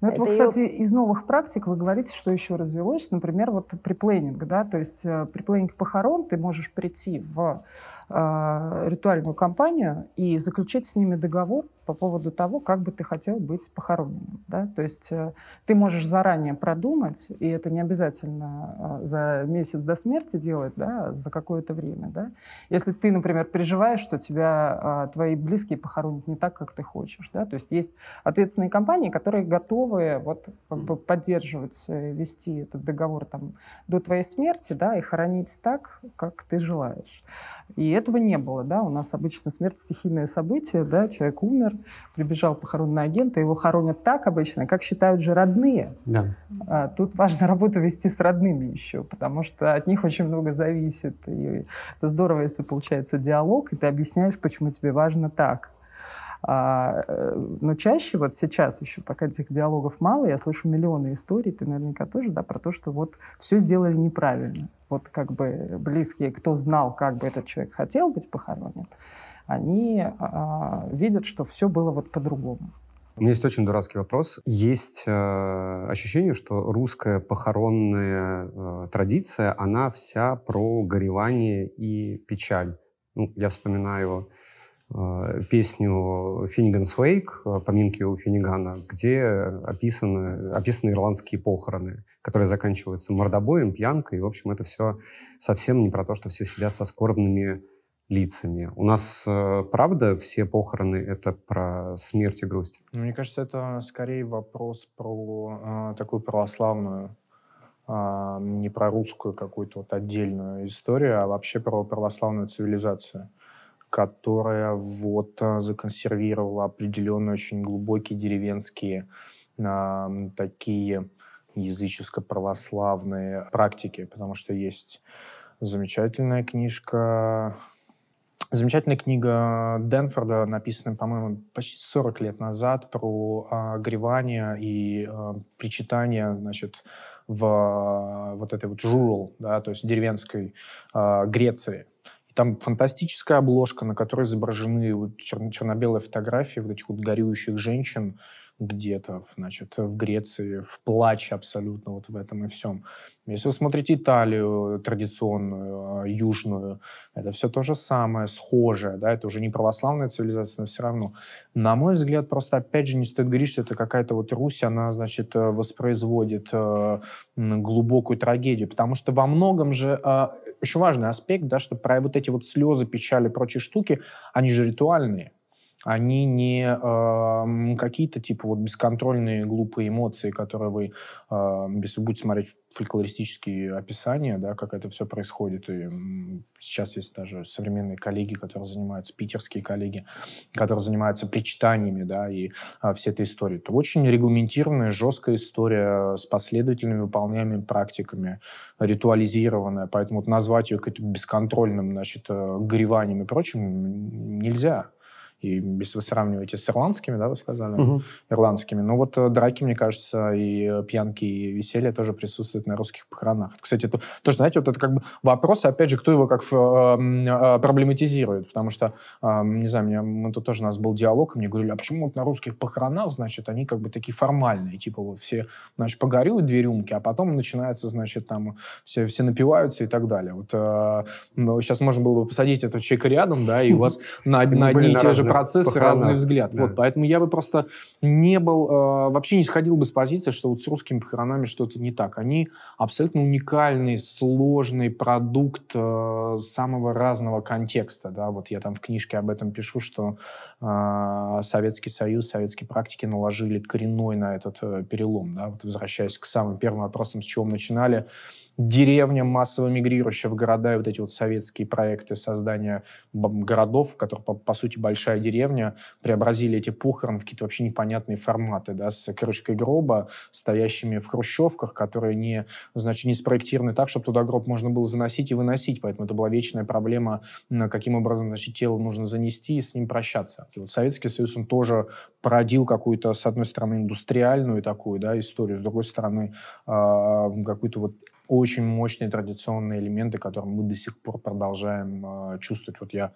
Ну, это, вы, Это её- кстати, из новых практик вы говорите, что еще развелось. Например, вот приплейнинг, да, то есть э, приплейнинг похорон ты можешь прийти в э, ритуальную компанию и заключить с ними договор по поводу того, как бы ты хотел быть похороненным, да, то есть э, ты можешь заранее продумать, и это не обязательно э, за месяц до смерти делать, да, а за какое-то время, да. Если ты, например, переживаешь, что тебя э, твои близкие похоронят не так, как ты хочешь, да, то есть есть ответственные компании, которые готовы вот как бы поддерживать, э, вести этот договор там до твоей смерти, да, и хоронить так, как ты желаешь. И этого не было, да, у нас обычно смерть стихийное событие, да, человек умер, прибежал похоронный агент, и его хоронят так обычно, как считают же родные. Да. А Тут важно работу вести с родными еще, потому что от них очень много зависит. И это здорово, если получается диалог, и ты объясняешь, почему тебе важно так. А, э, но чаще вот сейчас еще, пока этих диалогов мало, я слышу миллионы историй, ты наверняка тоже, да, про то, что вот все сделали неправильно. Вот как бы близкие, кто знал, как бы этот человек хотел быть похоронен, они а, видят, что все было вот по-другому. У меня есть очень дурацкий вопрос. Есть э, ощущение, что русская похоронная э, традиция, она вся про горевание и печаль. Ну, я вспоминаю песню «Финниган's Wake», э, «Поминки у Финнигана», где описаны, описаны ирландские похороны, которые заканчиваются мордобоем, пьянкой. И, в общем, это все совсем не про то, что все сидят со скорбными лицами. У нас, э, правда, все похороны — это про смерть и грусть? Ну, Мне кажется, это скорее вопрос про а, такую православную, а, не про русскую какую-то вот отдельную историю, а вообще про православную цивилизацию, которая вот а, законсервировала определенные очень глубокие деревенские а, такие языческо-православные практики, потому что есть замечательная книжка Замечательная книга Денфорда, написанная, по-моему, почти 40 лет назад, про горевание и а, причитание, значит, в вот этой вот rural, да, то есть деревенской а, Греции. Там фантастическая обложка, на которой изображены вот чер- черно-белые фотографии вот этих вот горюющих женщин где-то, значит, в Греции, в плаче абсолютно вот в этом и всем. Если вы смотрите Италию традиционную, а, южную, это все то же самое, схожее, да, это уже не православная цивилизация, но все равно. На мой взгляд, просто, опять же, не стоит говорить, что это какая-то вот Русь, она, значит, э, воспроизводит э, глубокую трагедию, потому что во многом же э, еще важный аспект, да, что про вот эти вот слезы, печали прочие штуки, они же ритуальные. Они не эм, какие-то типа вот бесконтрольные глупые эмоции, которые вы, эм, если будете смотреть фольклористические описания, да, как это все происходит. И сейчас есть даже современные коллеги, которые занимаются, питерские коллеги, которые занимаются причитаниями, да, и а, всей этой историей. Это очень регламентированная, жесткая история с последовательными выполняемыми практиками, ритуализированная. Поэтому вот назвать ее каким-то бесконтрольным, значит, э, гореванием и прочим нельзя. И если вы сравниваете с ирландскими, да, вы сказали, Мгм. ирландскими. Ну вот э, драки, мне кажется, и э, пьянки, и веселье тоже присутствуют на русских похоронах. Кстати, это тоже, знаете, вот это как бы вопрос, опять же, кто его как э, проблематизирует. Потому что, не знаю, меня, мы тут тоже у нас был диалог, и мне говорили, а почему вот на русских похоронах, значит, они как бы такие формальные, типа вот все, значит, погорюют две рюмки, а потом начинается, значит, там все, все напиваются и так далее. Вот сейчас можно было бы посадить этого человека рядом, да, и у вас на, на одни и те же процессы похоронах. разный взгляд. Да. Вот, поэтому я бы просто не был, э, вообще не сходил бы с позиции, что вот с русскими похоронами что-то не так. Они абсолютно уникальный, сложный продукт э, самого разного контекста. Да? Вот я там в книжке об этом пишу, что э, Советский Союз, советские практики наложили коренной на этот э, перелом. Да? Вот возвращаясь к самым первым вопросам, с чего мы начинали, деревня массово мигрирующая в города, и вот эти вот советские проекты создания городов, которые, по, по сути, большая деревня, преобразили эти похороны в какие-то вообще непонятные форматы, да, с крышкой гроба, стоящими в хрущевках, которые не, значит, не спроектированы так, чтобы туда гроб можно было заносить и выносить, поэтому это была вечная проблема, каким образом, значит, тело нужно занести и с ним прощаться. И вот Советский Союз, он тоже породил какую-то, с одной стороны, индустриальную такую, да, историю, с другой стороны, э, какую-то вот очень мощные традиционные элементы, которые мы до сих пор продолжаем э, чувствовать. Вот я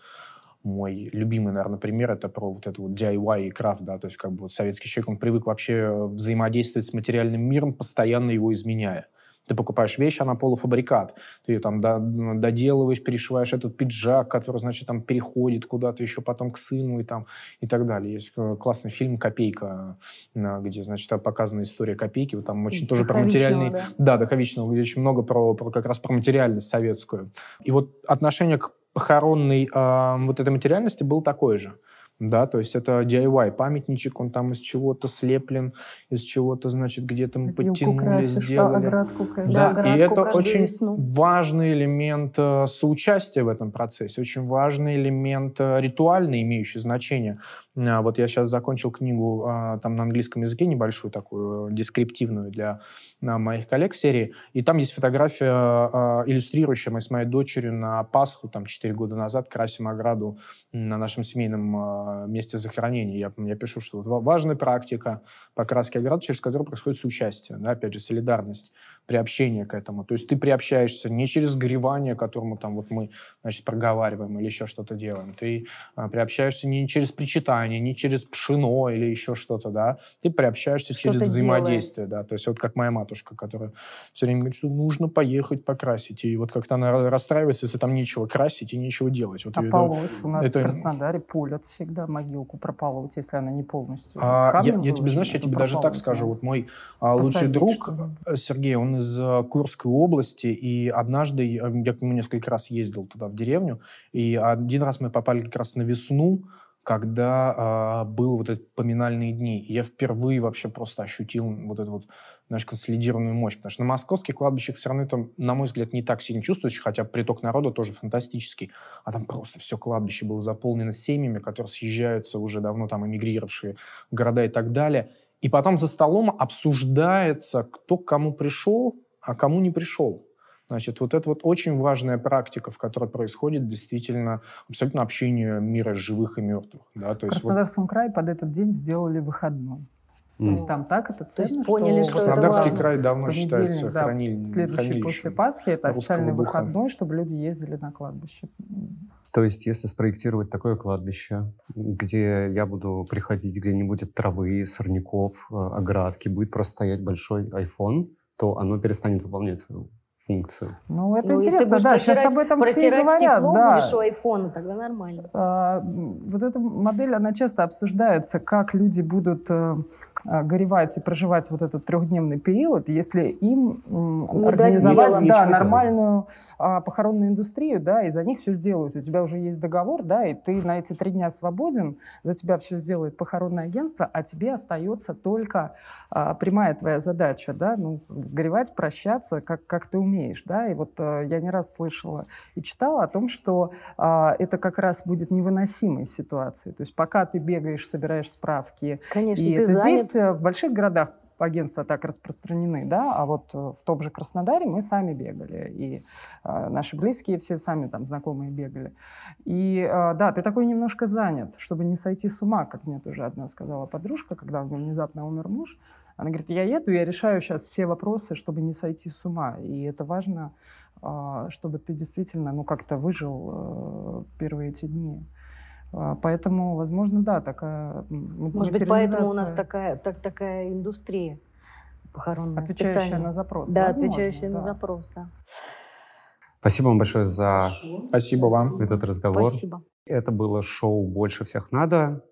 мой любимый, наверное, пример это про вот это вот DIY и крафт, да, то есть как бы вот советский человек, он привык вообще взаимодействовать с материальным миром, постоянно его изменяя. Ты покупаешь вещь, она полуфабрикат. Ты ее там доделываешь, перешиваешь этот пиджак, который, значит, там переходит куда-то еще потом к сыну и там и так далее. Есть э, классный фильм «Копейка», где, значит, показана история копейки. Вот там очень тоже про материальный... Да, да Даховичного, где очень много про, про как раз про материальность советскую. И вот отношение к похоронной э, вот этой материальности было такое же да, то есть это DIY памятничек, он там из чего-то слеплен, из чего-то, значит, где-то мы подтянули, красишь, сделали. Оградку, да, да и это очень весну. важный элемент э, соучастия в этом процессе, очень важный элемент э, ритуальный, имеющий значение. А, вот я сейчас закончил книгу там на английском языке, небольшую такую, дескриптивную для моих коллег серии, и там есть фотография, иллюстрирующая мы с моей дочерью на Пасху, там, 4 года назад, красим ограду на нашем семейном месте захоронения. Я, я пишу, что важная практика покраски оград, через которую происходит соучастие, да, опять же, солидарность приобщение к этому. То есть ты приобщаешься не через горевание, которому там вот мы, значит, проговариваем или еще что-то делаем. Ты а, приобщаешься не через причитание, не через пшено или еще что-то, да. Ты приобщаешься что через взаимодействие, делаем. да. То есть вот как моя матушка, которая все время говорит, что нужно поехать покрасить. И вот как-то она расстраивается, если там нечего красить и нечего делать. Вот а полоть? У нас это... в Краснодаре пулят всегда могилку прополоть, если она не полностью. А, я, я тебе, знаешь, я тебе даже так скажу. Вот мой а, лучший друг Сергей, он из э, Курской области, и однажды я к нему несколько раз ездил туда, в деревню, и один раз мы попали как раз на весну, когда э, был вот этот поминальные дни. Я впервые вообще просто ощутил вот эту вот, знаешь, консолидированную мощь. Потому что на московских кладбищах все равно это, на мой взгляд, не так сильно чувствуется, хотя приток народа тоже фантастический. А там просто все кладбище было заполнено семьями, которые съезжаются уже давно там эмигрировавшие города и так далее. И потом за столом обсуждается, кто к кому пришел, а кому не пришел. Значит, вот это вот очень важная практика, в которой происходит действительно абсолютно общение мира живых и мертвых. Да? То в Краснодарском вот... крае под этот день сделали выходной. Mm. То есть там так это ценно, То есть поняли, что, что Краснодарский это край давно считается да, храниль... Следующий после Пасхи это официальный духа. выходной, чтобы люди ездили на кладбище. То есть, если спроектировать такое кладбище, где я буду приходить, где не будет травы, сорняков, э, оградки, будет просто стоять большой iPhone, то оно перестанет выполнять свою функцию. Ну, это ну, интересно, да, сейчас об этом все говорят. стекло да. будешь у айфона, тогда нормально. А, вот эта модель, она часто обсуждается, как люди будут а, горевать и проживать вот этот трехдневный период, если им Не организовать да, нормальную а, похоронную индустрию, да, и за них все сделают. У тебя уже есть договор, да, и ты на эти три дня свободен, за тебя все сделает похоронное агентство, а тебе остается только а, прямая твоя задача, да, ну, горевать, прощаться, как, как ты умеешь умеешь, да, и вот э, я не раз слышала и читала о том, что э, это как раз будет невыносимой ситуацией, то есть пока ты бегаешь, собираешь справки, Конечно, и ты это занят. здесь э, в больших городах агентства так распространены, да, а вот э, в том же Краснодаре мы сами бегали, и э, наши близкие все сами там знакомые бегали. И э, да, ты такой немножко занят, чтобы не сойти с ума, как мне тоже одна сказала подружка, когда у меня внезапно умер муж, она говорит, я еду, я решаю сейчас все вопросы, чтобы не сойти с ума. И это важно, а, чтобы ты действительно ну, как-то выжил э, первые эти дни. А, поэтому, возможно, да, такая Может быть, поэтому у нас такая, так, такая индустрия похоронная. Отвечающая на запрос. Да, возможно, отвечающая да. на запрос, да. Спасибо вам большое за Спасибо вам. этот разговор. Спасибо. Это было шоу «Больше всех надо».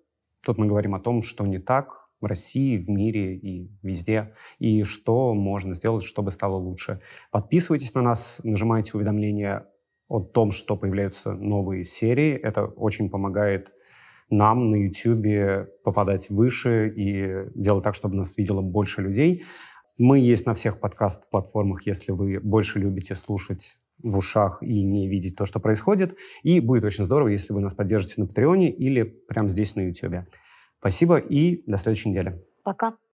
Тут мы говорим о том, что не так, в России, в мире и везде, и что можно сделать, чтобы стало лучше. Подписывайтесь на нас, нажимайте уведомления о том, что появляются новые серии. Это очень помогает нам на YouTube попадать выше и делать так, чтобы нас видело больше людей. Мы есть на всех подкаст-платформах, если вы больше любите слушать в ушах и не видеть то, что происходит. И будет очень здорово, если вы нас поддержите на Патреоне или прямо здесь на YouTube. Спасибо и до следующей недели. Пока.